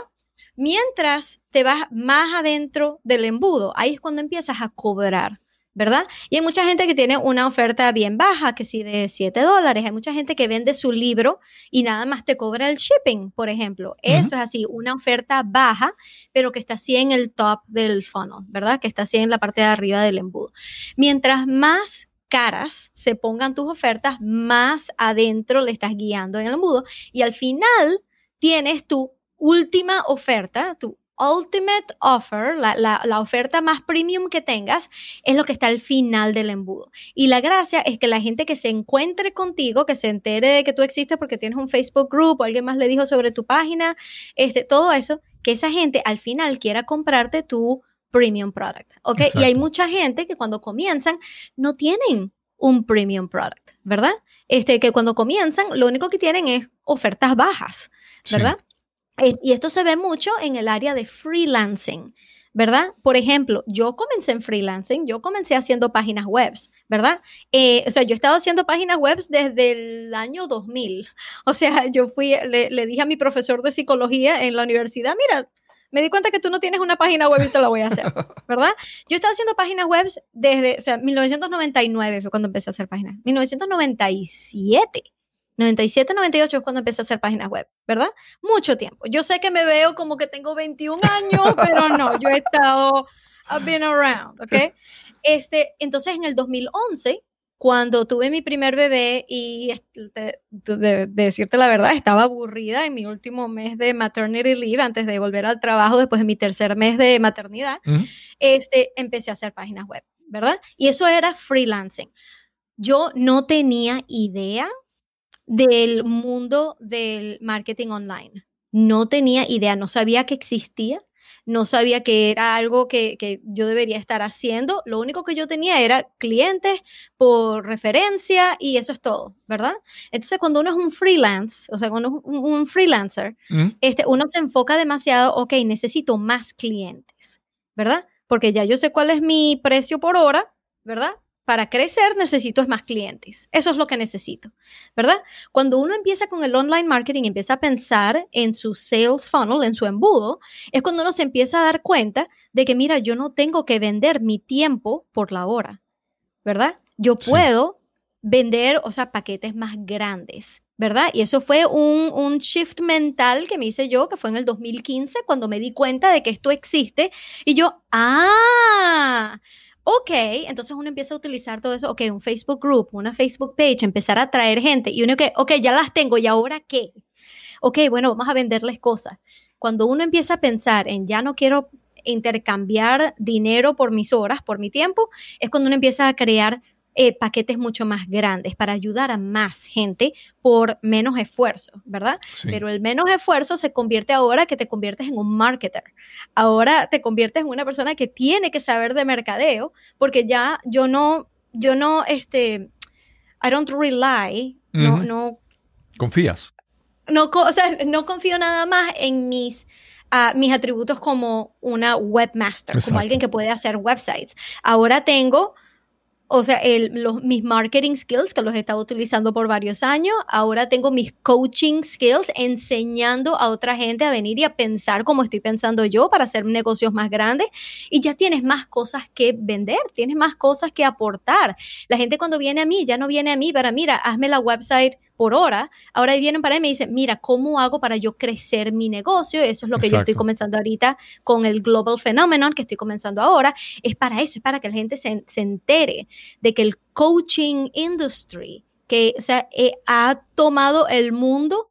Mientras te vas más adentro del embudo, ahí es cuando empiezas a cobrar ¿verdad? Y hay mucha gente que tiene una oferta bien baja, que sí de 7 dólares. Hay mucha gente que vende su libro y nada más te cobra el shipping, por ejemplo. Eso es así, una oferta baja, pero que está así en el top del funnel, ¿verdad? Que está así en la parte de arriba del embudo. Mientras más caras se pongan tus ofertas, más adentro le estás guiando en el embudo y al final tienes tu última oferta, tu ultimate offer, la, oferta más premium que tengas, es lo que está al final del embudo. Y la gracia es que la gente que se encuentre contigo, que se entere de que tú existes porque tienes un Facebook group o alguien más le dijo sobre tu página, este, todo eso, que esa gente al final quiera comprarte tu premium product, ¿ok? Y hay mucha gente que cuando comienzan no tienen un premium product, ¿verdad? Este, que cuando comienzan lo único que tienen es ofertas bajas, ¿verdad? Eh, y esto se ve mucho en el área de freelancing, ¿verdad? Por ejemplo, yo comencé en freelancing, yo comencé haciendo páginas web, ¿verdad? Eh, o sea, yo he estado haciendo páginas web desde el año 2000. [laughs] O sea, yo fui, le, dije a mi profesor de psicología en la universidad, mira, me di cuenta que tú no tienes una página web y te la voy a hacer, [laughs] ¿verdad? Yo he estado haciendo páginas web desde, o sea, 1999 fue cuando empecé a hacer páginas. 1997 97, 98 es cuando empecé a hacer páginas web, ¿verdad? Mucho tiempo. Yo sé que me veo como que tengo 21 años, [laughs] pero no, yo he estado, I've been around, ¿ok? Este, entonces en el 2011, cuando tuve mi primer bebé y de, decirte la verdad, estaba aburrida en mi último mes de maternity leave antes de volver al trabajo después de mi tercer mes de maternidad, este, empecé a hacer páginas web, ¿verdad? Y eso era freelancing. Yo no tenía idea del mundo del marketing online. No tenía idea, no sabía que existía, no sabía que era algo que, yo debería estar haciendo. Lo único que yo tenía era clientes por referencia y eso es todo, ¿verdad? Entonces, cuando uno es un freelance, o sea, cuando uno es un, freelancer, mm. este, uno se enfoca demasiado, ok, necesito más clientes, ¿verdad? Porque ya yo sé cuál es mi precio por hora, ¿verdad? Para crecer necesito más clientes. Eso es lo que necesito, ¿verdad? Cuando uno empieza con el online marketing, empieza a pensar en su sales funnel, en su embudo, es cuando uno se empieza a dar cuenta de que, mira, yo no tengo que vender mi tiempo por la hora, ¿verdad? Yo puedo vender, o sea, paquetes más grandes. ¿verdad? Y eso fue un, un, shift mental que me hice yo, que fue en el 2015, cuando me di cuenta de que esto existe. Y yo, ah, Ok, entonces uno empieza a utilizar todo eso, ok, un Facebook group, una Facebook page, empezar a atraer gente y uno que, ok, ya las tengo, ¿y ahora qué? Ok, bueno, vamos a venderles cosas. Cuando uno empieza a pensar en ya no quiero intercambiar dinero por mis horas, por mi tiempo, es cuando uno empieza a crear eh, paquetes mucho más grandes para ayudar a más gente por menos esfuerzo, ¿verdad? Pero el menos esfuerzo se convierte ahora que te conviertes en un marketer. Ahora te conviertes en una persona que tiene que saber de mercadeo, porque ya yo no, yo no, este, I don't rely, no, no. Confías. No, o sea, no confío nada más en mis ah, mis atributos como una webmaster, como alguien que puede hacer websites. Ahora tengo o sea, los, mis marketing skills que los he estado utilizando por varios años, ahora tengo mis coaching skills enseñando a otra gente a venir y a pensar como estoy pensando yo para hacer negocios más grandes y ya tienes más cosas que vender, tienes más cosas que aportar. La gente cuando viene a mí ya no viene a mí para, mira, hazme la website por hora, ahora vienen para mí y me dicen, mira, ¿cómo hago para yo crecer mi negocio? Eso es lo que yo estoy comenzando ahorita con el Global Phenomenon, que estoy comenzando ahora. Es para eso, es para que la gente se, entere de que el coaching industry, que o sea, eh, ha tomado el mundo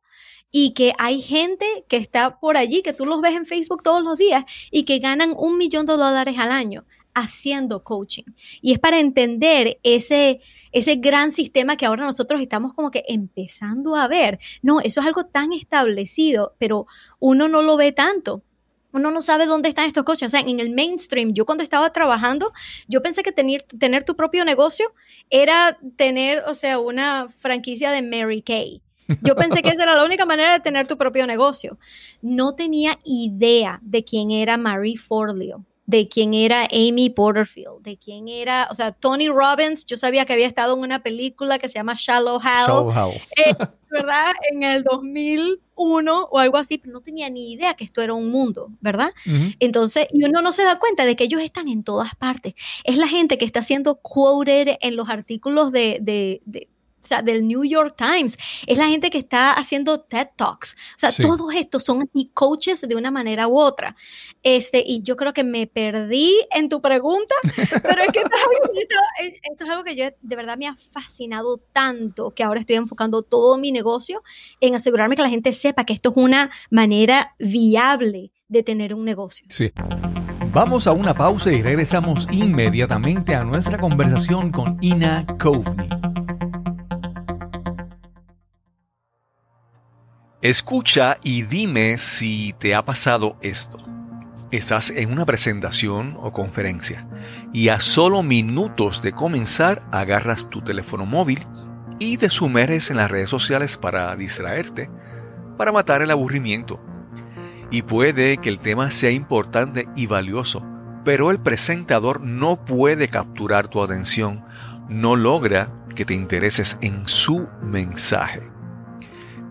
y que hay gente que está por allí, que tú los ves en Facebook todos los días y que ganan un millón de dólares al año haciendo coaching. Y es para entender ese, ese gran sistema que ahora nosotros estamos como que empezando a ver. No, eso es algo tan establecido, pero uno no lo ve tanto. Uno no sabe dónde están estos coaches. O sea, en el mainstream, yo cuando estaba trabajando, yo pensé que tener, tener tu propio negocio era tener, o sea, una franquicia de Mary Kay. Yo pensé que esa era la única manera de tener tu propio negocio. No tenía idea de quién era Marie Forleo de quién era Amy Porterfield, de quién era, o sea, Tony Robbins, yo sabía que había estado en una película que se llama Shallow Hal, eh, ¿verdad? En el 2001 o algo así, pero no tenía ni idea que esto era un mundo, ¿verdad? Entonces, y uno no se da cuenta de que ellos están en todas partes. Es la gente que está siendo quoted en los artículos de, de o sea, del New York Times, es la gente que está haciendo TED Talks. O sea, todos estos son coaches de una manera u otra. Este, y yo creo que me perdí en tu pregunta, [laughs] pero es que esto es, algo, que yo de verdad me ha fascinado tanto que ahora estoy enfocando todo mi negocio en asegurarme que la gente sepa que esto es una manera viable de tener un negocio. Sí. Vamos a una pausa y regresamos inmediatamente a nuestra conversación con Ina Coveney. Escucha y dime si te ha pasado esto. Estás en una presentación o conferencia y a solo minutos de comenzar agarras tu teléfono móvil y te sumerges en las redes sociales para distraerte, para matar el aburrimiento. Y puede que el tema sea importante y valioso, pero el presentador no puede capturar tu atención, no logra que te intereses en su mensaje.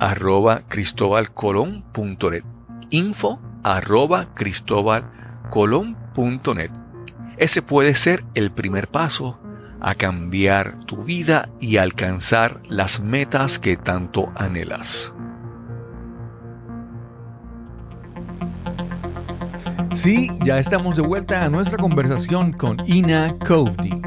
arroba cristobalcolón.net. Info arroba cristobalcolón.net. Ese puede ser el primer paso a cambiar tu vida y alcanzar las metas que tanto anhelas. Sí, ya estamos de vuelta a nuestra conversación con Ina Coveney.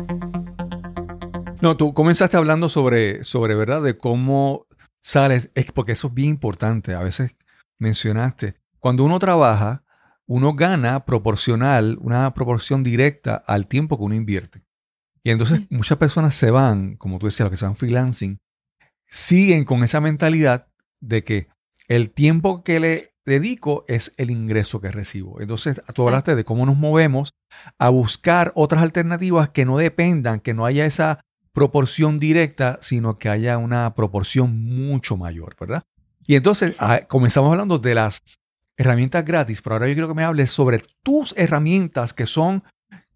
No, tú comenzaste hablando sobre, sobre, ¿verdad? De cómo sales, es porque eso es bien importante. A veces mencionaste, cuando uno trabaja, uno gana proporcional, una proporción directa al tiempo que uno invierte. Y entonces muchas personas se van, como tú decías, los que se van freelancing, siguen con esa mentalidad de que el tiempo que le dedico es el ingreso que recibo. Entonces, tú hablaste de cómo nos movemos a buscar otras alternativas que no dependan, que no haya esa proporción directa, sino que haya una proporción mucho mayor, ¿verdad? Y entonces ah, comenzamos hablando de las herramientas gratis, pero ahora yo quiero que me hables sobre tus herramientas que son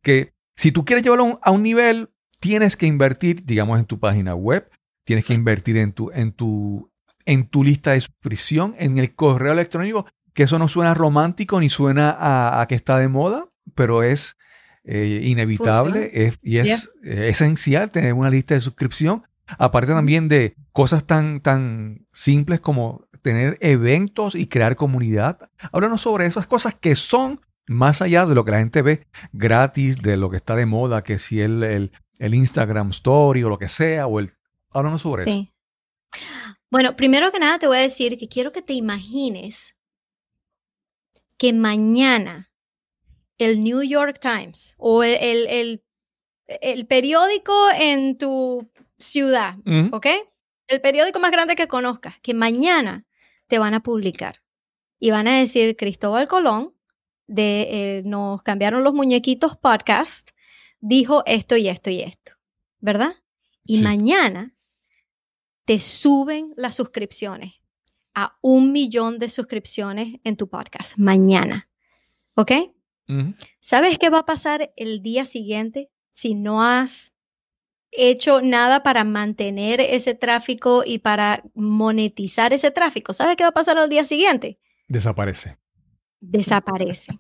que si tú quieres llevarlo a un nivel, tienes que invertir, digamos, en tu página web, tienes que invertir en tu, en tu, en tu lista de suscripción, en el correo electrónico, que eso no suena romántico ni suena a, a que está de moda, pero es eh, inevitable y es esencial tener una lista de suscripción. Aparte también de cosas tan, tan simples como tener eventos y crear comunidad. Háblanos sobre esas cosas que son más allá de lo que la gente ve gratis, de lo que está de moda, que si el, el, el Instagram Story o lo que sea, o el... Háblanos sobre sí. eso. Bueno, primero que nada te voy a decir que quiero que te imagines que mañana el New York Times o el, el, periódico en tu ciudad, ¿ok? El periódico más grande que conozcas, que mañana te van a publicar y van a decir Cristóbal Colón, de eh, nos cambiaron los muñequitos podcast, dijo esto y esto y esto. ¿verdad? Y Sí. mañana te suben las suscripciones a un millón de suscripciones en tu podcast. Mañana. ¿Ok? ¿Sabes qué va a pasar el día siguiente si no has hecho nada para mantener ese tráfico y para monetizar ese tráfico? ¿Sabes qué va a pasar al día siguiente? Desaparece. Desaparece.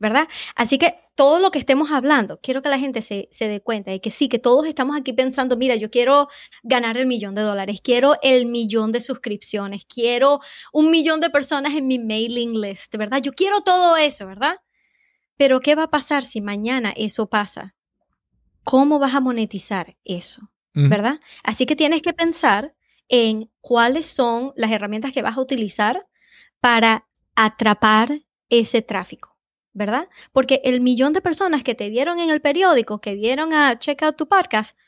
¿Verdad? Así que todo lo que estemos hablando, quiero que la gente se, se dé cuenta de que sí, que todos estamos aquí pensando, mira, yo quiero ganar el millón de dólares, quiero el millón de suscripciones, quiero un millón de personas en mi mailing list, ¿verdad? Yo quiero todo eso, ¿verdad? Pero ¿qué va a pasar si mañana eso pasa? ¿Cómo vas a monetizar eso? ¿Verdad? Así que tienes que pensar en cuáles son las herramientas que vas a utilizar para atrapar ese tráfico, ¿verdad? Porque el millón de personas que te vieron en el periódico, que vieron a Check Out tu podcast,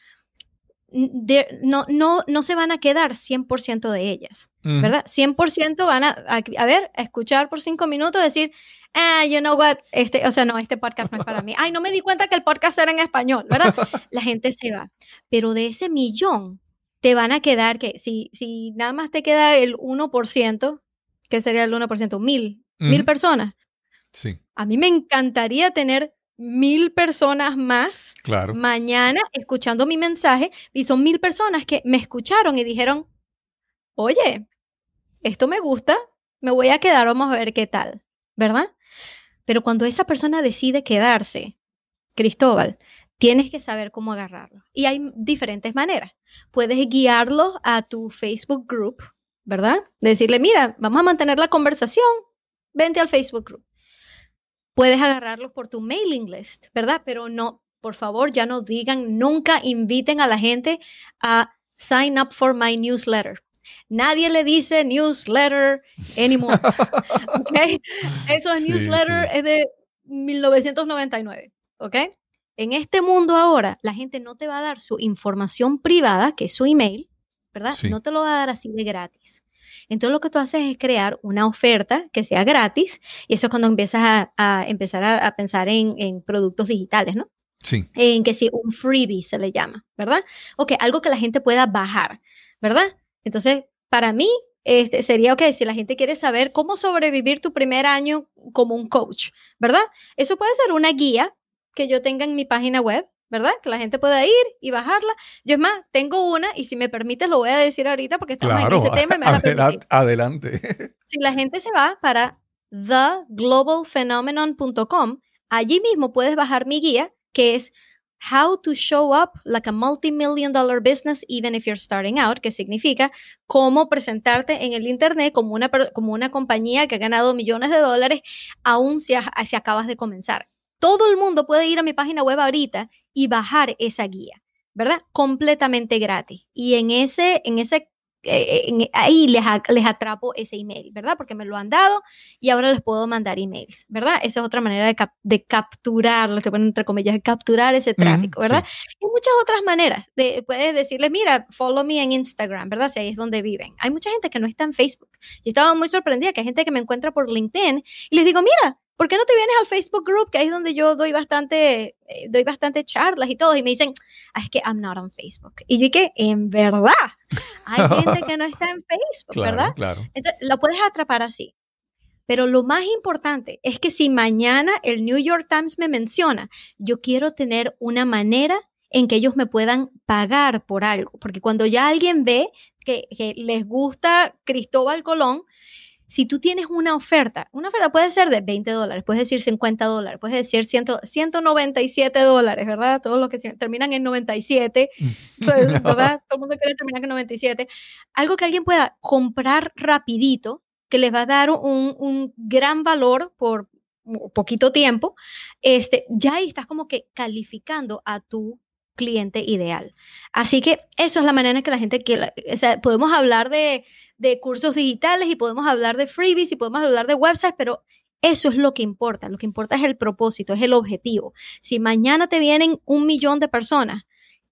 no, no, no se van a quedar 100% de ellas, Ujú. ¿verdad? 100% van a, a, a ver, a escuchar por cinco minutos, decir, ah, you know what, este, o sea, no, este podcast no es para mí. Ay, no me di cuenta que el podcast era en español, ¿verdad? [laughs] La gente se va. Pero de ese millón, te van a quedar que si, si nada más te queda el 1%, ¿qué sería el 1%? Mil, mil personas. Sí, A mí me encantaría tener mil personas más claro. mañana escuchando mi mensaje y son mil personas que me escucharon y dijeron, oye, esto me gusta, me voy a quedar, vamos a ver qué tal, ¿verdad? Pero cuando esa persona decide quedarse, Cristóbal, tienes que saber cómo agarrarlo. Y hay diferentes maneras. Puedes guiarlos a tu Facebook group, ¿verdad? Decirle, mira, vamos a mantener la conversación, vente al Facebook group. Puedes agarrarlos por tu mailing list, ¿verdad? Pero no, por favor, ya no digan, nunca inviten a la gente a sign up for my newsletter. Nadie le dice newsletter anymore. [laughs] ¿ok? Eso es Sí, newsletter sí. es de 1999, ¿ok? En este mundo ahora, la gente no te va a dar su información privada, que es su email, ¿verdad? Sí. No te lo va a dar así de gratis. Entonces lo que tú haces es crear una oferta que sea gratis y eso es cuando empiezas a, a empezar a, a pensar en, en productos digitales, ¿no? Sí, en que si un freebie se le llama, ¿verdad? Ok, algo que la gente pueda bajar, ¿verdad? Entonces, para mí, este, sería, ok, si la gente quiere saber cómo sobrevivir tu primer año como un coach, ¿verdad? Eso puede ser una guía que yo tenga en mi página web, ¿verdad? Que la gente pueda ir y bajarla. Yo es más, tengo una y si me permites lo voy a decir ahorita porque estamos claro. en ese tema y me [laughs] vas a adelante. [laughs] si la gente se va para theglobalphenomenon.com, allí mismo puedes bajar mi guía que es How to Show Up Like a Multi-Million Dollar Business Even If You're Starting Out, que significa cómo presentarte en el Internet como una, como una compañía que ha ganado millones de dólares aún si, si acabas de comenzar. Todo el mundo puede ir a mi página web ahorita y bajar esa guía, ¿verdad? Completamente gratis. Y en ese, en ese eh, en- ahí les, les atrapo ese email, ¿verdad? Porque me lo han dado y ahora les puedo mandar emails, ¿verdad? Esa es otra manera de, cap- de capturar, lo estoy poniendo entre comillas, de capturar ese tráfico, ¿verdad? sí. Y hay muchas otras maneras. De, puedes decirles, mira, follow me en Instagram, ¿verdad? Si ahí es donde viven. Hay mucha gente que no está en Facebook. Yo estaba muy sorprendida que hay gente que me encuentra por LinkedIn y les digo, mira, ¿por qué no te vienes al Facebook Group? Que ahí es donde yo doy bastante, eh, doy bastante charlas y todo. Y me dicen, "Ah, es que I'm not on Facebook. Y yo que, en verdad, hay gente que no está en Facebook, Claro, ¿verdad? claro. Entonces, lo puedes atrapar así. Pero lo más importante es que si mañana el New York Times me menciona, yo quiero tener una manera en que ellos me puedan pagar por algo. Porque cuando ya alguien ve que, que les gusta Cristóbal Colón, si tú tienes una oferta, una oferta puede ser de 20 dólares, puedes decir 50 dólares, puedes decir 100, 197 dólares, ¿verdad? Todos los que terminan en 97, [laughs] pues, [laughs] ¿verdad? Todo el mundo quiere terminar con 97. Algo que alguien pueda comprar rapidito, que les va a dar un, un gran valor por un poquito tiempo, este, ya ahí estás como que calificando a tu cliente ideal. Así que eso es la manera en que la gente quiere, o sea, podemos hablar de, de cursos digitales y podemos hablar de freebies y podemos hablar de websites, pero eso es lo que importa. Lo que importa es el propósito, es el objetivo. Si mañana te vienen un millón de personas,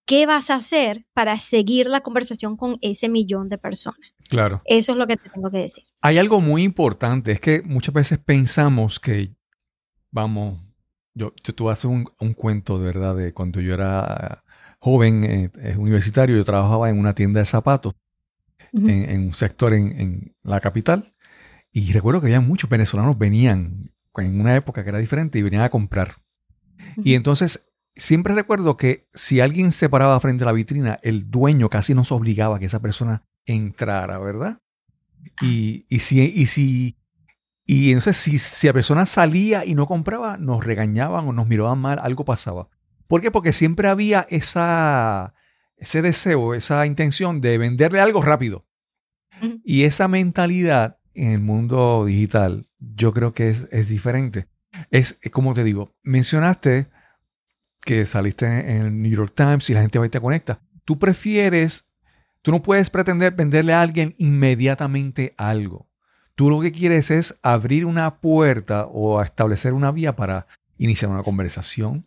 ¿qué vas a hacer para seguir la conversación con ese millón de personas? Claro. Eso es lo que te tengo que decir. Hay algo muy importante, es que muchas veces pensamos que, vamos, yo, yo te voy a hacer un, un cuento de verdad de cuando yo era joven, eh, universitario, yo trabajaba en una tienda de zapatos en, un sector en, la capital. Y recuerdo que había muchos venezolanos venían en una época que era diferente y venían a comprar. Y entonces siempre recuerdo que si alguien se paraba frente a la vitrina, el dueño casi nos obligaba a que esa persona entrara, ¿verdad? Ah. Y, y si, y si, y entonces si, si la persona salía y no compraba, nos regañaban o nos miraban mal, algo pasaba. ¿Por qué? Porque siempre había esa, ese deseo, esa intención de venderle algo rápido. Y esa mentalidad en el mundo digital, yo creo que es, diferente. Es, como te digo, mencionaste que saliste en el New York Times y la gente va y te conecta. Tú prefieres, tú no puedes pretender venderle a alguien inmediatamente algo. Tú lo que quieres es abrir una puerta o establecer una vía para iniciar una conversación,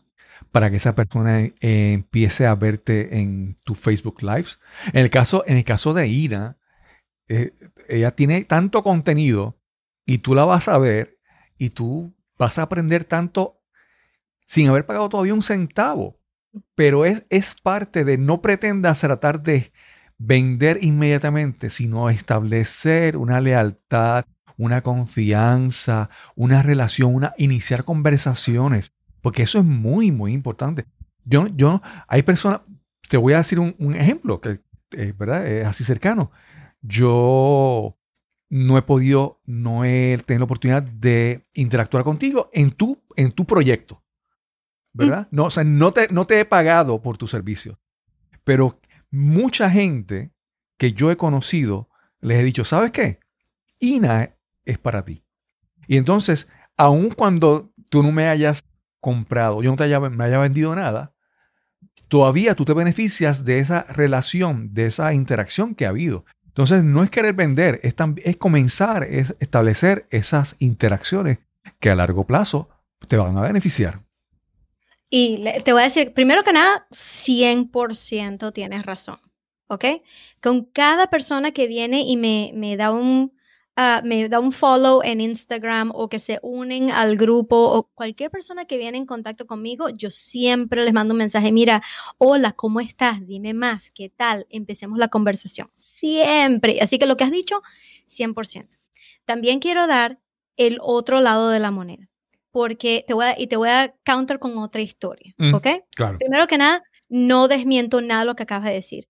para que esa persona eh, empiece a verte en tu Facebook Lives. En el caso, en el caso de Ira, eh, ella tiene tanto contenido y tú la vas a ver y tú vas a aprender tanto sin haber pagado todavía un centavo. Pero es, es parte de no pretendas tratar de vender inmediatamente, sino establecer una lealtad, una confianza, una relación, una iniciar conversaciones. Porque eso es muy, muy importante. Yo, yo, hay personas, te voy a decir un, ejemplo que eh, ¿verdad? es así cercano. Yo no he podido, no he tenido la oportunidad de interactuar contigo en tu, en tu proyecto. ¿Verdad? No, o sea, no te, no te he pagado por tu servicio. Pero mucha gente que yo he conocido les he dicho, ¿sabes qué? INA es para ti. Y entonces, aun cuando tú no me hayas comprado, yo no te haya, me haya vendido nada, todavía tú te beneficias de esa relación, de esa interacción que ha habido. Entonces, no es querer vender, es, es comenzar, es establecer esas interacciones que a largo plazo te van a beneficiar. Y te voy a decir, primero que nada, 100% tienes razón, ¿ok? Con cada persona que viene y me, me da un, Ah, me da un follow en Instagram o que se unen al grupo o cualquier persona que viene en contacto conmigo, yo siempre les mando un mensaje, mira, hola, ¿cómo estás? Dime más, ¿qué tal? Empecemos la conversación. Siempre. Así que lo que has dicho, 100%. También quiero dar el otro lado de la moneda, porque te voy a, y te voy a counter con otra historia, mm, ¿ok? Claro. Primero que nada, no desmiento nada de lo que acabas de decir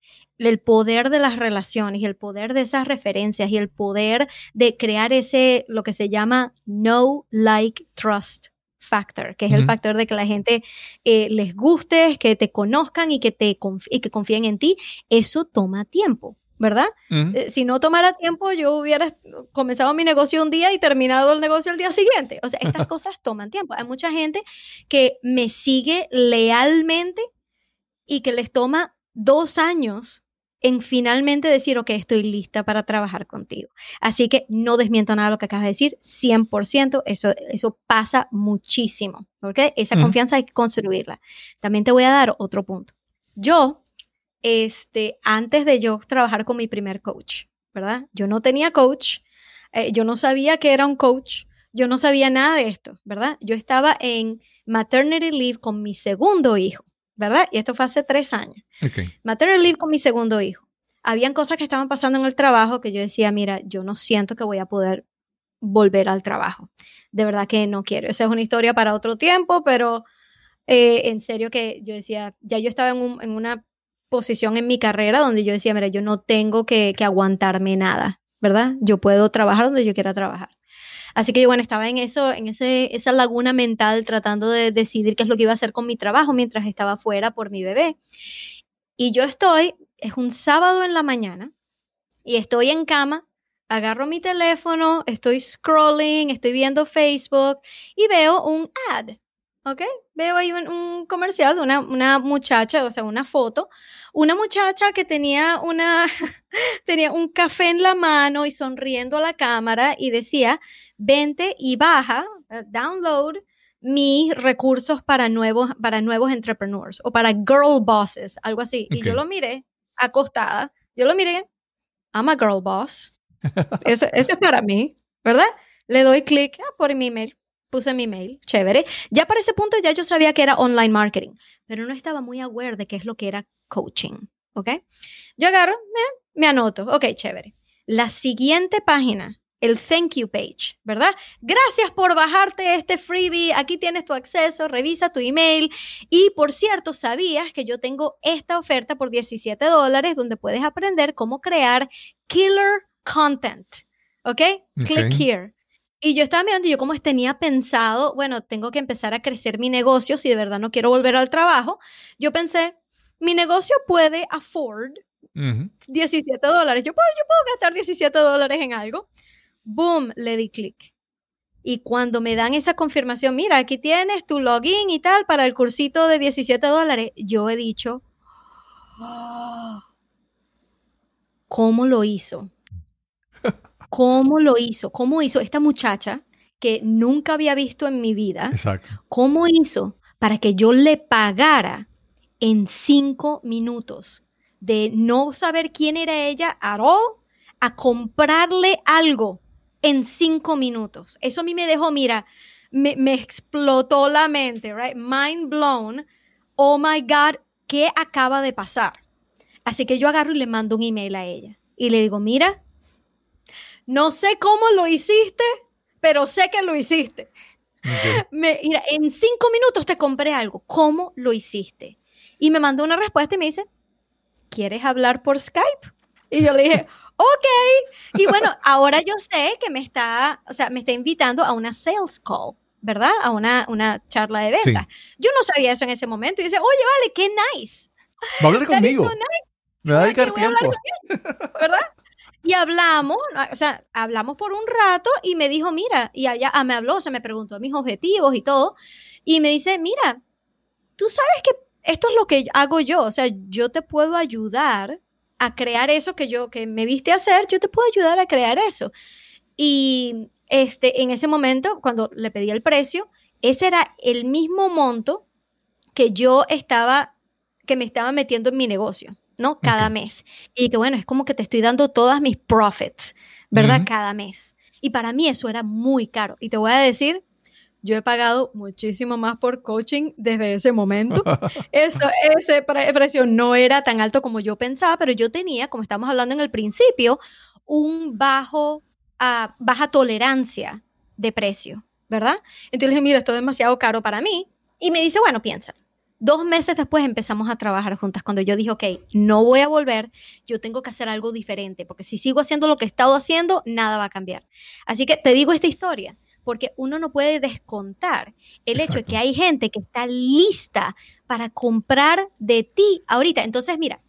el poder de las relaciones y el poder de esas referencias y el poder de crear ese, lo que se llama no like trust factor, que es el factor de que la gente eh, les guste, que te conozcan y que, te y que confíen en ti, eso toma tiempo. ¿Verdad? Eh, si no tomara tiempo, yo hubiera comenzado mi negocio un día y terminado el negocio el día siguiente. O sea, estas cosas toman tiempo. Hay mucha gente que me sigue lealmente y que les toma dos años en finalmente decir, ok, estoy lista para trabajar contigo. Así que no desmiento nada de lo que acabas de decir, 100%, eso, eso pasa muchísimo, ¿ok? Esa confianza hay que construirla. También te voy a dar otro punto. Yo, este, antes de yo trabajar con mi primer coach, ¿verdad? Yo no tenía coach, eh, yo no sabía que era un coach, yo no sabía nada de esto, ¿verdad? Yo estaba en maternity leave con mi segundo hijo. ¿verdad? Y esto fue hace tres años. Okay. Maternity leave con mi segundo hijo. Habían cosas que estaban pasando en el trabajo que yo decía, mira, yo no siento que voy a poder volver al trabajo. De verdad que no quiero. Esa es una historia para otro tiempo, pero eh, en serio que yo decía, ya yo estaba en, en, una posición en mi carrera donde yo decía, mira, yo no tengo que, que aguantarme nada, ¿verdad? Yo puedo trabajar donde yo quiera trabajar. Así que yo, bueno, estaba en eso, en ese, esa laguna mental tratando de decidir qué es lo que iba a hacer con mi trabajo mientras estaba fuera por mi bebé. Y yo estoy, es un sábado en la mañana, y estoy en cama, agarro mi teléfono, estoy scrolling, estoy viendo Facebook y veo un ad ¿ok? Veo ahí un, comercial de una, una, muchacha, o sea, una foto, una muchacha que tenía, una, [laughs] tenía un café en la mano y sonriendo a la cámara y decía, vente y baja, eh, download mis recursos para nuevos, para nuevos entrepreneurs o para girl bosses, algo así. Y yo lo miré acostada, yo lo miré, I'm a girl boss. [laughs] Eso, eso es para mí, ¿verdad? Le doy clic ah, por mi email puse mi email, chévere. Ya para ese punto ya yo sabía que era online marketing, pero no estaba muy aware de qué es lo que era coaching, ¿ok? Yo agarro, eh, me anoto, ok, chévere. La siguiente página el thank you page, ¿verdad? Gracias por bajarte este freebie, aquí tienes tu acceso, revisa tu email. Y por cierto, sabías que yo tengo esta oferta por 17 dólares donde puedes aprender cómo crear killer content, ¿ok? Click here. Y yo estaba mirando, yo como tenía pensado, bueno, tengo que empezar a crecer mi negocio si de verdad no quiero volver al trabajo. Yo pensé, mi negocio puede afford 17 dólares. Yo puedo, yo puedo gastar 17 dólares en algo boom, le di clic. Y cuando me dan esa confirmación, mira, aquí tienes tu login y tal para el cursito de 17 dólares, yo he dicho, ¿cómo lo hizo? ¿Cómo lo hizo? ¿Cómo hizo esta muchacha que nunca había visto en mi vida? Exacto. ¿Cómo hizo para que yo le pagara en cinco minutos de no saber quién era ella at a comprarle algo en cinco minutos. Eso a mí me dejó, mira, me, explotó la mente, right? Mind blown. Oh my God, ¿qué acaba de pasar? Así que yo agarro y le mando un email a ella y le digo, mira, no sé cómo lo hiciste, pero sé que lo hiciste. mira, en cinco minutos te compré algo. ¿Cómo lo hiciste? Y me mandó una respuesta y me dice, ¿quieres hablar por Skype? Y yo le dije, [laughs] ok. Y bueno, ahora yo sé que me está, o sea, me está invitando a una sales call, ¿verdad? A una, una charla de ventas. Yo no sabía eso en ese momento. Y dice, oye, vale, qué nice. Va a hablar conmigo. Me va a dedicar tiempo. ¿Verdad? Y hablamos, o sea, hablamos por un rato y me dijo, mira, y allá ah, me habló, o sea, me preguntó mis objetivos y todo. Y me dice, mira, tú sabes que esto es lo que hago yo, o sea, yo te puedo ayudar a crear eso que yo, que me viste hacer, yo te puedo ayudar a crear eso. Y este, en ese momento, cuando le pedí el precio, ese era el mismo monto que yo estaba, que me estaba metiendo en mi negocio, ¿no? Cada mes. Y que bueno, es como que te estoy dando todas mis profits, ¿verdad? Cada mes. Y para mí eso era muy caro. Y te voy a decir, yo he pagado muchísimo más por coaching desde ese momento. [laughs] Eso, ese precio no era tan alto como yo pensaba, pero yo tenía, como estamos hablando en el principio, un bajo, uh, baja tolerancia de precio, ¿verdad? Entonces dije, mira, esto es demasiado caro para mí. Y me dice, bueno, piensa. Dos meses después empezamos a trabajar juntas cuando yo dije, ok, no voy a volver, yo tengo que hacer algo diferente, porque si sigo haciendo lo que he estado haciendo, nada va a cambiar. Así que te digo esta historia porque uno no puede descontar el hecho de que hay gente que está lista para comprar de ti ahorita. Entonces, mira,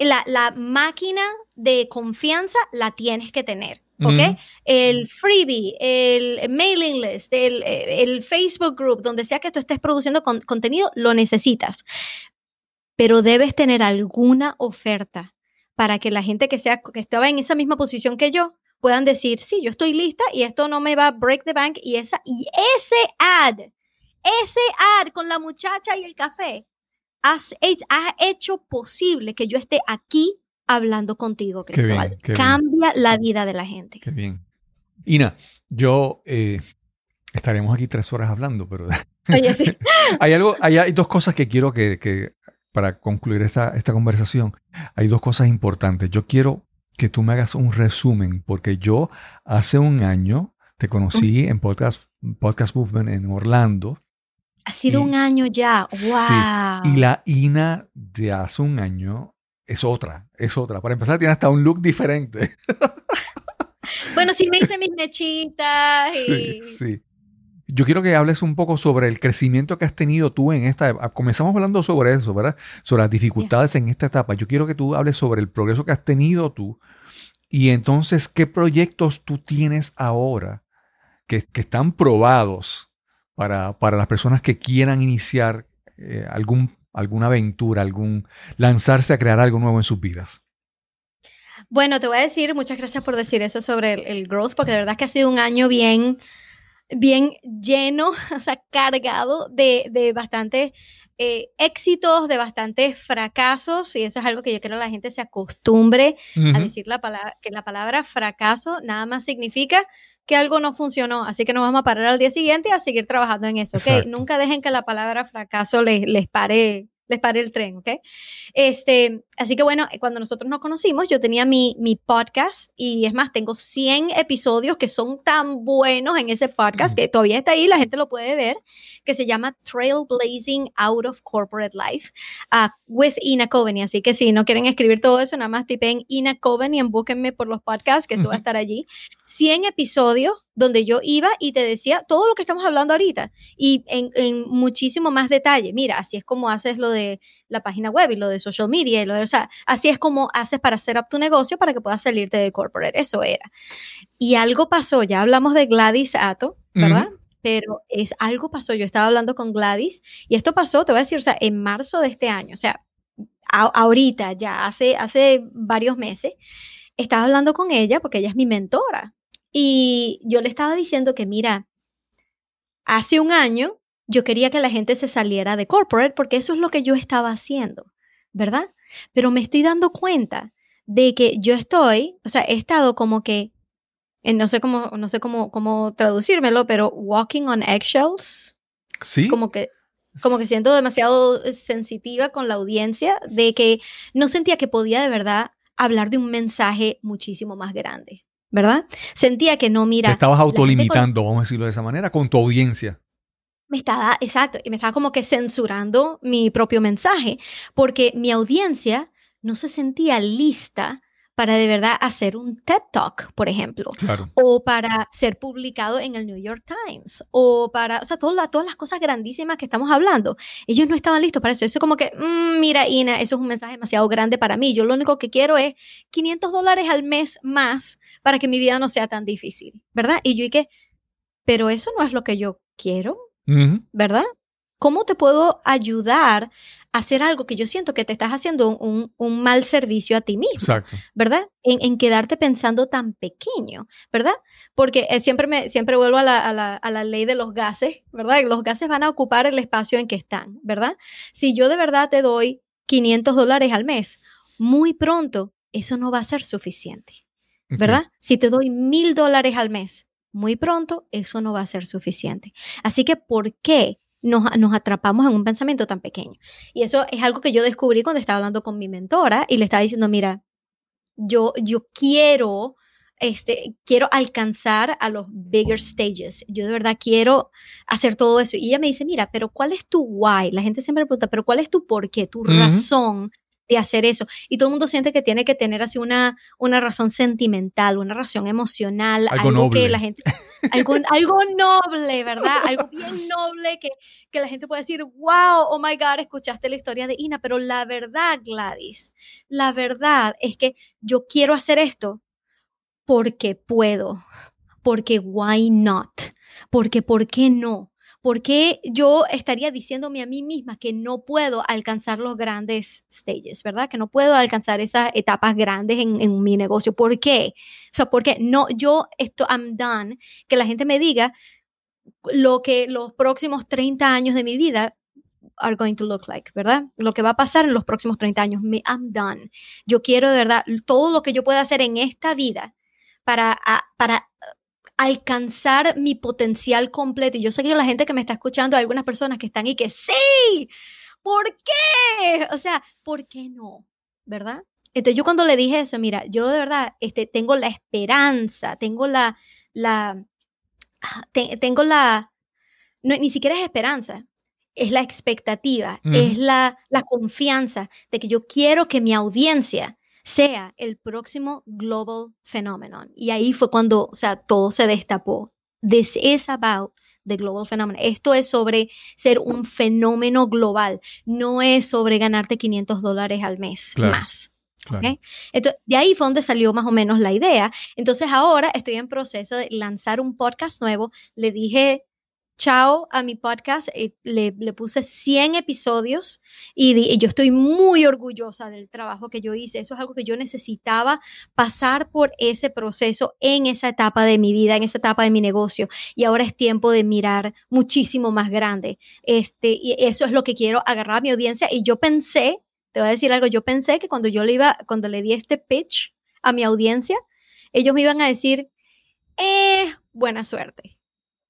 la, máquina de confianza la tienes que tener. ¿Ok? El freebie, el mailing list, el, Facebook group, donde sea que tú estés produciendo contenido, lo necesitas. Pero debes tener alguna oferta para que la gente que, sea, que estaba en esa misma posición que yo puedan decir, sí, yo estoy lista y esto no me va a break the bank y, esa, y ese ad, ese ad con la muchacha y el café, has, ha hecho posible que yo esté aquí hablando contigo, Cristóbal. Cambia la vida de la gente. Qué bien. Ina, yo eh, estaremos aquí tres horas hablando, pero [laughs] Oye, sí. hay algo, hay, dos cosas que quiero que, que para concluir esta, esta conversación, hay dos cosas importantes. Yo quiero que tú me hagas un resumen, porque yo hace un año te conocí en Podcast, Podcast Movement en Orlando. Ha sido un año ya, wow. y la Ina de hace un año es otra, es otra. Para empezar, tiene hasta un look diferente. [laughs] bueno, sí me hice mis mechitas [laughs] y... Sí, sí. Yo quiero que hables un poco sobre el crecimiento que has tenido tú en esta. Comenzamos hablando sobre eso, ¿verdad? Sobre las dificultades en esta etapa. Yo quiero que tú hables sobre el progreso que has tenido tú y entonces qué proyectos tú tienes ahora que, están probados para, las personas que quieran iniciar eh, algún, alguna aventura, algún lanzarse a crear algo nuevo en sus vidas. Bueno, te voy a decir, muchas gracias por decir eso sobre el, el growth, porque de verdad que ha sido un año bien bien lleno, [laughs] o sea, cargado de, de bastantes eh, éxitos, de bastantes fracasos, y eso es algo que yo quiero que la gente se acostumbre a decir la palabra, que la palabra fracaso nada más significa que algo no funcionó, así que nos vamos a parar al día siguiente y a seguir trabajando en eso, ¿ok? Exacto. Nunca dejen que la palabra fracaso les, les pare les pare el tren, ¿ok? Este, así que bueno, cuando nosotros nos conocimos, yo tenía mi, mi podcast y es más, tengo 100 episodios que son tan buenos en ese podcast que todavía está ahí, la gente lo puede ver, que se llama Trailblazing Out of Corporate Life uh, with Ina Coveney. Así que si no quieren escribir todo eso, nada más tipen Ina Coveney y búsquenme por los podcasts, que eso va a estar allí. 100 episodios donde yo iba y te decía todo lo que estamos hablando ahorita y en, en, muchísimo más detalle. Mira, así es como haces lo de la página web y lo de social media, y lo de, o sea, así es como haces para hacer up tu negocio para que puedas salirte de corporate. Eso era. Y algo pasó, ya hablamos de Gladys Ato, ¿verdad? Pero es algo pasó, yo estaba hablando con Gladys y esto pasó, te voy a decir, o sea, en marzo de este año, o sea, a, ahorita ya, hace, hace varios meses, estaba hablando con ella porque ella es mi mentora y yo le estaba diciendo que, mira, hace un año yo quería que la gente se saliera de corporate porque eso es lo que yo estaba haciendo, ¿verdad? Pero me estoy dando cuenta de que yo estoy, o sea, he estado como que, no sé cómo, no sé cómo, cómo traducírmelo, pero walking on eggshells. Sí. Como que, como que siento demasiado sensitiva con la audiencia de que no sentía que podía de verdad hablar de un mensaje muchísimo más grande. ¿verdad? Sentía que no, mira. Te estabas autolimitando, con... vamos a decirlo de esa manera, con tu audiencia. Me estaba, exacto, y me estaba como que censurando mi propio mensaje, porque mi audiencia no se sentía lista para de verdad hacer un TED Talk, por ejemplo, claro. o para ser publicado en el New York Times, o para, o sea, todas las, todas las cosas grandísimas que estamos hablando. Ellos no estaban listos para eso. Eso como que, mmm, mira, Ina, eso es un mensaje demasiado grande para mí. Yo lo único que quiero es 500 dólares al mes más para que mi vida no sea tan difícil, ¿verdad? Y yo y que, pero eso no es lo que yo quiero, Uh -huh. ¿verdad? ¿Cómo te puedo ayudar a hacer algo que yo siento que te estás haciendo un, un mal servicio a ti mismo? Exacto. ¿Verdad? En, en, quedarte pensando tan pequeño, ¿verdad? Porque eh, siempre, me, siempre vuelvo a la, a, la, a la ley de los gases, ¿verdad? Los gases van a ocupar el espacio en que están, ¿verdad? Si yo de verdad te doy 500 dólares al mes, muy pronto eso no va a ser suficiente, ¿verdad? Si te doy mil dólares al mes, muy pronto eso no va a ser suficiente. Así que, ¿por qué nos, nos, atrapamos en un pensamiento tan pequeño? Y eso es algo que yo descubrí cuando estaba hablando con mi mentora y le estaba diciendo, mira, yo, yo quiero, este, quiero alcanzar a los bigger stages. Yo de verdad quiero hacer todo eso. Y ella me dice, mira, pero ¿cuál es tu why? La gente siempre me pregunta, pero ¿cuál es tu por qué, tu uh -huh. razón? De hacer eso. Y todo el mundo siente que tiene que tener así una, una razón sentimental, una razón emocional, algo, que la gente, algo, algo noble, ¿verdad? Algo bien noble que, que la gente puede decir, wow, oh my God, escuchaste la historia de Ina, pero la verdad, Gladys, la verdad es que yo quiero hacer esto porque puedo, porque why not, porque por qué no. ¿Por qué yo estaría diciéndome a mí misma que no puedo alcanzar los grandes stages, verdad? Que no puedo alcanzar esas etapas grandes en, en mi negocio. ¿Por qué? O sea, porque no, yo esto, I'm done, que la gente me diga lo que los próximos 30 años de mi vida are going to look like, ¿verdad? Lo que va a pasar en los próximos 30 años. Me, I'm done. Yo quiero de verdad todo lo que yo pueda hacer en esta vida para, para alcanzar mi potencial completo. Y yo sé que la gente que me está escuchando, hay algunas personas que están y que sí, ¿por qué? O sea, ¿por qué no? ¿Verdad? Entonces yo cuando le dije eso, mira, yo de verdad este, tengo la esperanza, tengo la, la, te, tengo la, no, ni siquiera es esperanza, es la expectativa, mm. es la, la confianza de que yo quiero que mi audiencia sea el próximo global phenomenon. Y ahí fue cuando, o sea, todo se destapó. This is about the global phenomenon. Esto es sobre ser un fenómeno global, no es sobre ganarte 500 dólares al mes claro. más. Claro. ¿okay? Entonces, de ahí fue donde salió más o menos la idea. Entonces, ahora estoy en proceso de lanzar un podcast nuevo. Le dije chao a mi podcast, eh, le, le, puse 100 episodios y, y, yo estoy muy orgullosa del trabajo que yo hice. Eso es algo que yo necesitaba pasar por ese proceso en esa etapa de mi vida, en esa etapa de mi negocio. Y ahora es tiempo de mirar muchísimo más grande. Este, y eso es lo que quiero agarrar a mi audiencia. Y yo pensé, te voy a decir algo, yo pensé que cuando yo le iba, cuando le di este pitch a mi audiencia, ellos me iban a decir, eh, buena suerte,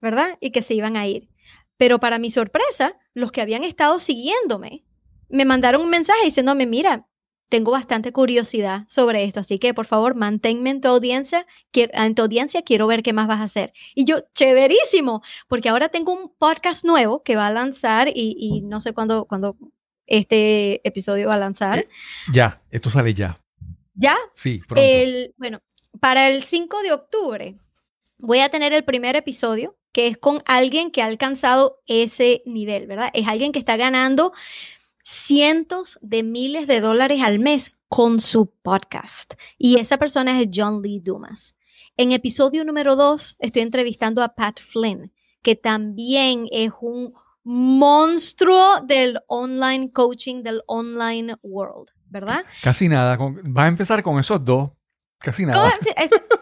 ¿verdad? Y que se iban a ir. Pero para mi sorpresa, los que habían estado siguiéndome me mandaron un mensaje diciéndome, mira, tengo bastante curiosidad sobre esto, así que por favor manténme en tu audiencia, en tu audiencia quiero ver qué más vas a hacer. Y yo, chéverísimo, porque ahora tengo un podcast nuevo que va a lanzar y, no sé cuándo, cuándo este episodio va a lanzar. Eh, ya, esto sale ya. ¿Ya? Sí, pronto. El, bueno, para el 5 de octubre voy a tener el primer episodio que es con alguien que ha alcanzado ese nivel, ¿verdad? Es alguien que está ganando cientos de miles de dólares al mes con su podcast. Y esa persona es John Lee Dumas. En episodio número dos estoy entrevistando a Pat Flynn, que también es un monstruo del online coaching, del online world, ¿verdad? Casi nada. Va a empezar con esos dos. Casi nada.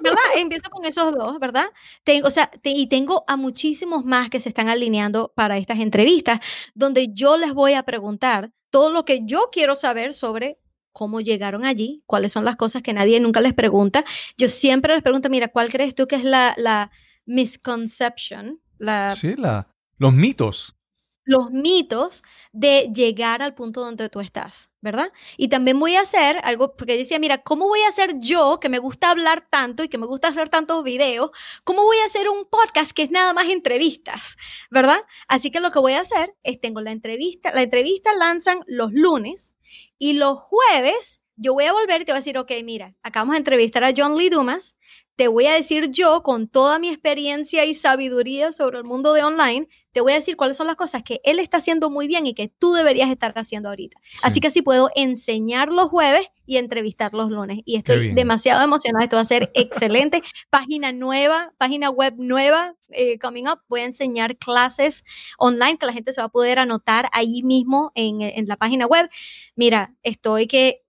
¿Verdad? Empiezo con esos dos, ¿verdad? Tengo, o sea, y tengo a muchísimos más que se están alineando para estas entrevistas, donde yo les voy a preguntar todo lo que yo quiero saber sobre cómo llegaron allí, cuáles son las cosas que nadie nunca les pregunta. Yo siempre les pregunto, mira, ¿cuál crees tú que es la, la misconception? La, sí, la, los mitos los mitos de llegar al punto donde tú estás, ¿verdad? Y también voy a hacer algo, porque yo decía, mira, ¿cómo voy a hacer yo, que me gusta hablar tanto y que me gusta hacer tantos videos, cómo voy a hacer un podcast que es nada más entrevistas, ¿verdad? Así que lo que voy a hacer es, tengo la entrevista, la entrevista lanzan los lunes y los jueves yo voy a volver y te voy a decir, ok, mira, acabamos de entrevistar a John Lee Dumas, te voy a decir yo, con toda mi experiencia y sabiduría sobre el mundo de online, te voy a decir cuáles son las cosas que él está haciendo muy bien y que tú deberías estar haciendo ahorita. Así que así puedo enseñar los jueves y entrevistar los lunes. Y estoy demasiado emocionada. Esto va a ser excelente. página nueva, página web nueva, eh, coming up. Voy a enseñar clases online que la gente se va a poder anotar ahí mismo en, en la página web. Mira, estoy que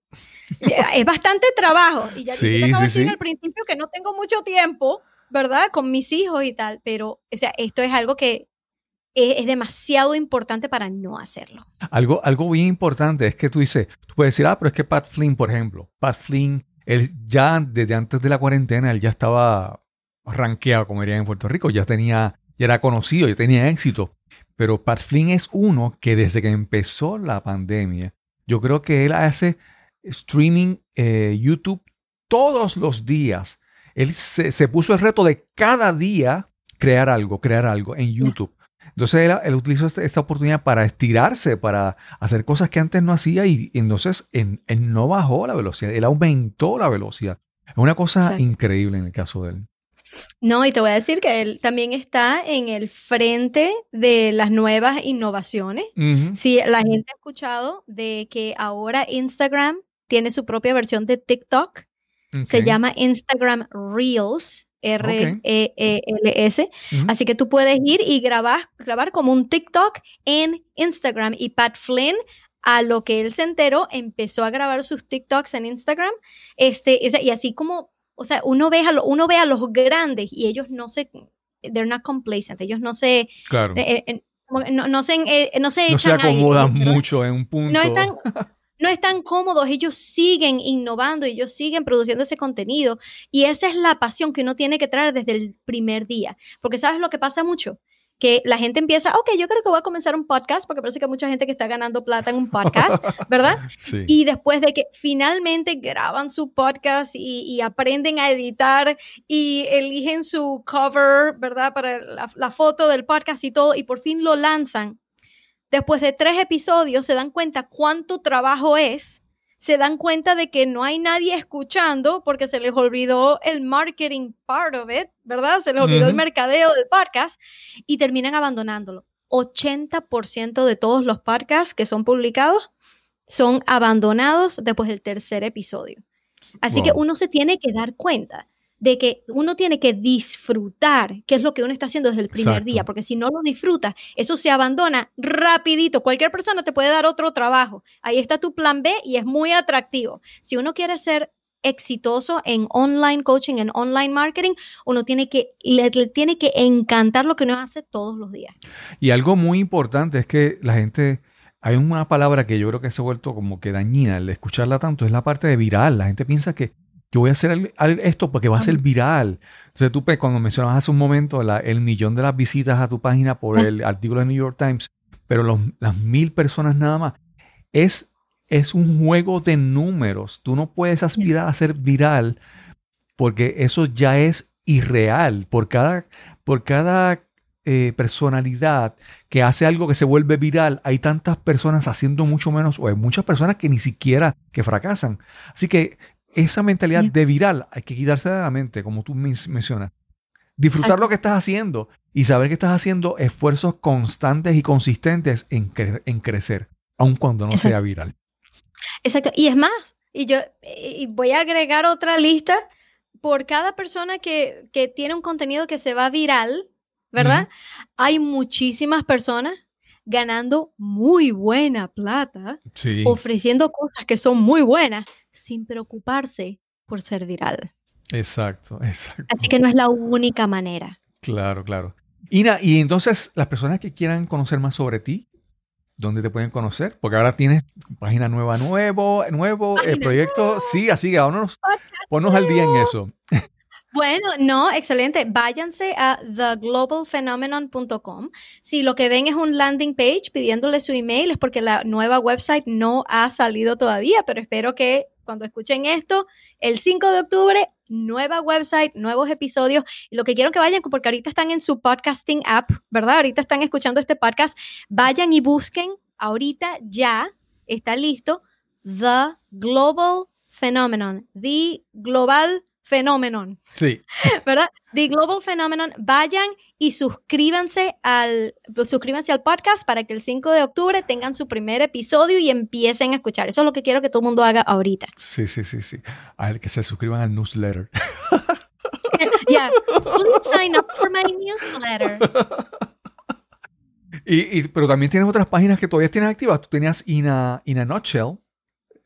es bastante trabajo. Y ya te acabo de decir al principio que no tengo mucho tiempo, ¿verdad? Con mis hijos y tal, pero, o sea, esto es algo que es, demasiado importante para no hacerlo. Algo, algo bien importante es que tú dices, tú puedes decir, ah, pero es que Pat Flynn, por ejemplo, Pat Flynn, él ya desde antes de la cuarentena, él ya estaba rankeado, como dirían en Puerto Rico, ya tenía, ya era conocido, ya tenía éxito. Pero Pat Flynn es uno que desde que empezó la pandemia, yo creo que él hace streaming eh, YouTube todos los días. Él se, puso el reto de cada día crear algo, crear algo en YouTube. Entonces él, utilizó este, esta, oportunidad para estirarse, para hacer cosas que antes no hacía y, entonces él, no bajó la velocidad, él aumentó la velocidad. Es una cosa increíble en el caso de él. No, y te voy a decir que él también está en el frente de las nuevas innovaciones. Si la gente ha escuchado de que ahora Instagram tiene su propia versión de TikTok. Se llama Instagram Reels. R-E-E-L-S. Así que tú puedes ir y grabar, grabar como un TikTok en Instagram. Y Pat Flynn, a lo que él se enteró, empezó a grabar sus TikToks en Instagram. Este, y así como, o sea, uno ve, a uno ve a los grandes y ellos no se, they're not complacent, ellos no se, claro. Eh, eh, no, no, se, eh, no se, no se acomodan mucho en un punto. No están, [laughs] no están cómodos, ellos siguen innovando, ellos siguen produciendo ese contenido y esa es la pasión que uno tiene que traer desde el primer día, porque sabes lo que pasa mucho, que la gente empieza, ok, yo creo que voy a comenzar un podcast, porque parece que hay mucha gente que está ganando plata en un podcast, [laughs] ¿verdad? Sí. Y después de que finalmente graban su podcast y, aprenden a editar y eligen su cover, ¿verdad? Para la foto del podcast y todo, y por fin lo lanzan Después de tres episodios se dan cuenta cuánto trabajo es, se dan cuenta de que no hay nadie escuchando porque se les olvidó el marketing part of it, ¿verdad? Se les olvidó el mercadeo del podcast y terminan abandonándolo. 80% de todos los podcasts que son publicados son abandonados después del tercer episodio. Así que uno se tiene que dar cuenta de que uno tiene que disfrutar qué es lo que uno está haciendo desde el primer día, porque si no lo disfrutas, eso se abandona rapidito. Cualquier persona te puede dar otro trabajo. Ahí está tu plan B y es muy atractivo. Si uno quiere ser exitoso en online coaching, en online marketing, uno tiene que, le, tiene que encantar lo que uno hace todos los días. Y algo muy importante es que la gente, hay una palabra que yo creo que se ha vuelto como que dañina al escucharla tanto, es la parte de viral. La gente piensa que yo voy a hacer esto porque va a ser viral. Entonces tú pues, cuando mencionabas hace un momento el millón de las visitas a tu página por el artículo de New York Times, pero las mil personas nada más, es, es un juego de números. Tú no puedes aspirar a ser viral porque eso ya es irreal. Por cada, por cada eh, personalidad que hace algo que se vuelve viral, hay tantas personas haciendo mucho menos, o hay muchas personas que ni siquiera que fracasan. Así que esa mentalidad de viral hay que quitarse de la mente, como tú mencionas. Disfrutar lo que estás haciendo y saber que estás haciendo esfuerzos constantes y consistentes en, crecer, aun cuando no sea viral. Exacto. Y es más, y yo voy a agregar otra lista por cada persona que, tiene un contenido que se va viral, ¿verdad? Hay muchísimas personas ganando muy buena plata, ofreciendo cosas que son muy buenas, sin preocuparse por ser viral. Exacto, [laughs] exacto. Así que no es la única manera. Claro, claro. Ina, y entonces las personas que quieran conocer más sobre ti, ¿dónde te pueden conocer? Porque ahora tienes página nueva, nuevo, nuevo, el proyecto, sí, así que ahora ponnos al día en eso. [laughs] Bueno, no, excelente. Váyanse a theglobalphenomenon.com. Si lo que ven es un landing page pidiéndole su email, es porque la nueva website no ha salido todavía, pero espero que cuando escuchen esto, el 5 de octubre, nueva website, nuevos episodios. Y lo que quiero que vayan, porque ahorita están en su podcasting app, ¿verdad? Ahorita están escuchando este podcast. Vayan y busquen, ahorita ya está listo, The Global Phenomenon, The Global Phenomenon. Sí. ¿Verdad? The Global Phenomenon. Vayan y suscríbanse al, suscríbanse al podcast para que el 5 de octubre tengan su primer episodio y empiecen a escuchar. Eso es lo que quiero que todo el mundo haga ahorita. Sí, sí, sí, sí. A ver, que se suscriban al newsletter. [laughs] yeah. Please sign up for my newsletter. Y, pero también tienes otras páginas que todavía tienes activas. Tú tenías In a, In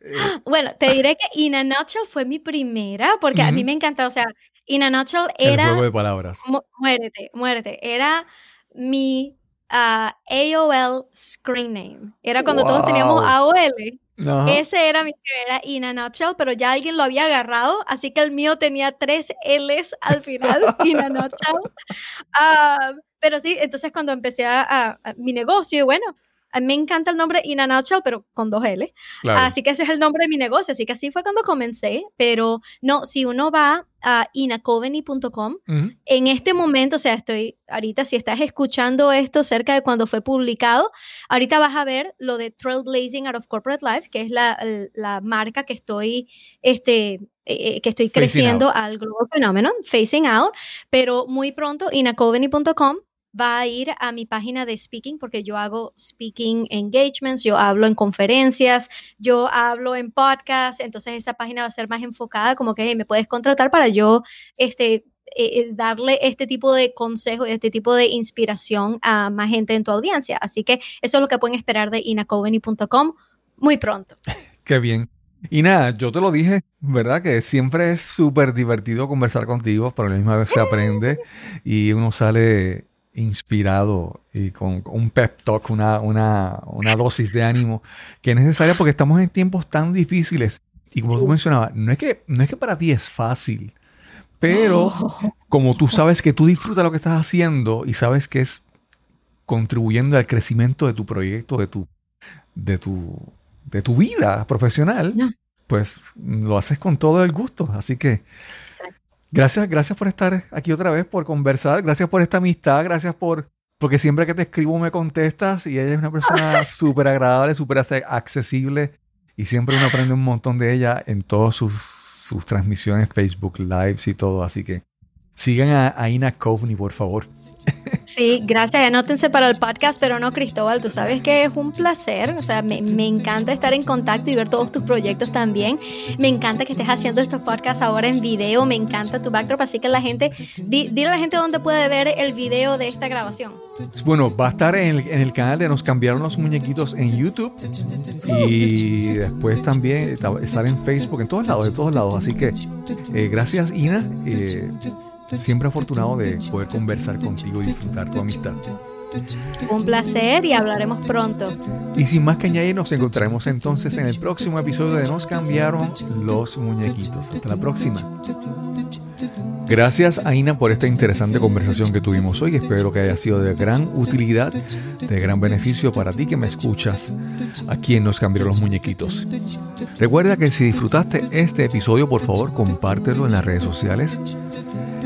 Nutshell, bueno, te diré que In a Nutshell fue mi primera, porque a mí me encanta, o sea, In a Nutshell era... El juego de palabras. muérete, muérete. Era mi ah, AOL screen name. Era cuando todos teníamos AOL. Ese era mi era In a Nutshell, pero ya alguien lo había agarrado, así que el mío tenía tres L's al final, [laughs] In a Nutshell. Ah, pero sí, entonces cuando empecé a, a mi negocio, y bueno, me encanta el nombre In a Nutshell, pero con dos L. Así que ese es el nombre de mi negocio. Así que así fue cuando comencé. Pero no, si uno va a inacoveny.com, en este momento, o sea, estoy ahorita, si estás escuchando esto cerca de cuando fue publicado, ahorita vas a ver lo de Trailblazing Out of Corporate Life, que es la, marca que estoy, este, eh, eh, que estoy creciendo al Global Phenomenon, Facing Out, pero muy pronto, inacoveny.com va a ir a mi página de speaking porque yo hago speaking engagements, yo hablo en conferencias, yo hablo en podcast, entonces esa página va a ser más enfocada como que me puedes contratar para yo este eh, eh, darle este tipo de consejo y este tipo de inspiración a más gente en tu audiencia. Así que eso es lo que pueden esperar de inacoveny.com muy pronto. [laughs] Qué bien. Y nada, yo te lo dije, ¿verdad? Que siempre es súper divertido conversar contigo, pero a la misma vez se aprende y uno sale inspirado y con un pep talk, una, una, una dosis de ánimo que es necesaria porque estamos en tiempos tan difíciles. Y como tú mencionabas, no es que, no es que para ti es fácil, pero [laughs] como tú sabes que tú disfrutas lo que estás haciendo y sabes que es contribuyendo al crecimiento de tu proyecto, de tu, de tu, de tu vida profesional, pues lo haces con todo el gusto. Así que Gracias, gracias por estar aquí otra vez, por conversar, gracias por esta amistad, gracias por, porque siempre que te escribo me contestas y ella es una persona [laughs] súper agradable, súper accesible y siempre uno aprende un montón de ella en todas sus, sus transmisiones, Facebook Lives y todo, así que sigan a, a Ina Kovni, por favor. Sí, gracias. Anótense para el podcast, pero no, Cristóbal, tú sabes que es un placer. O sea, me, encanta estar en contacto y ver todos tus proyectos también. Me encanta que estés haciendo estos podcasts ahora en video. Me encanta tu backdrop. Así que la gente, dile a la gente dónde puede ver el video de esta grabación. Bueno, va a estar en el, canal de Nos Cambiaron los Muñequitos en YouTube y después también estar en Facebook, en todos lados, de todos lados. Así que eh, gracias, Ina. Eh, siempre afortunado de poder conversar contigo y disfrutar tu amistad. Un placer y hablaremos pronto. Y sin más que añadir, nos encontraremos entonces en el próximo episodio de Nos cambiaron los muñequitos. Hasta la próxima. Gracias Aina por esta interesante conversación que tuvimos hoy. Espero que haya sido de gran utilidad, de gran beneficio para ti que me escuchas aquí en Nos cambiaron los muñequitos. Recuerda que si disfrutaste este episodio, por favor, compártelo en las redes sociales.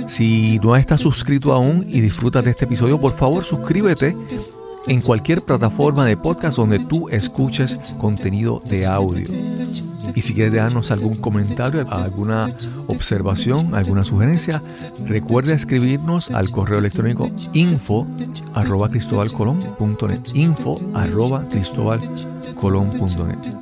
Si no estás suscrito aún y disfrutas de este episodio, por favor, suscríbete en cualquier plataforma de podcast donde tú escuches contenido de audio. Y si quieres darnos algún comentario, alguna observación, alguna sugerencia, recuerda escribirnos al correo electrónico info arroba cristobalcolón.net info arroba cristobalcolón.net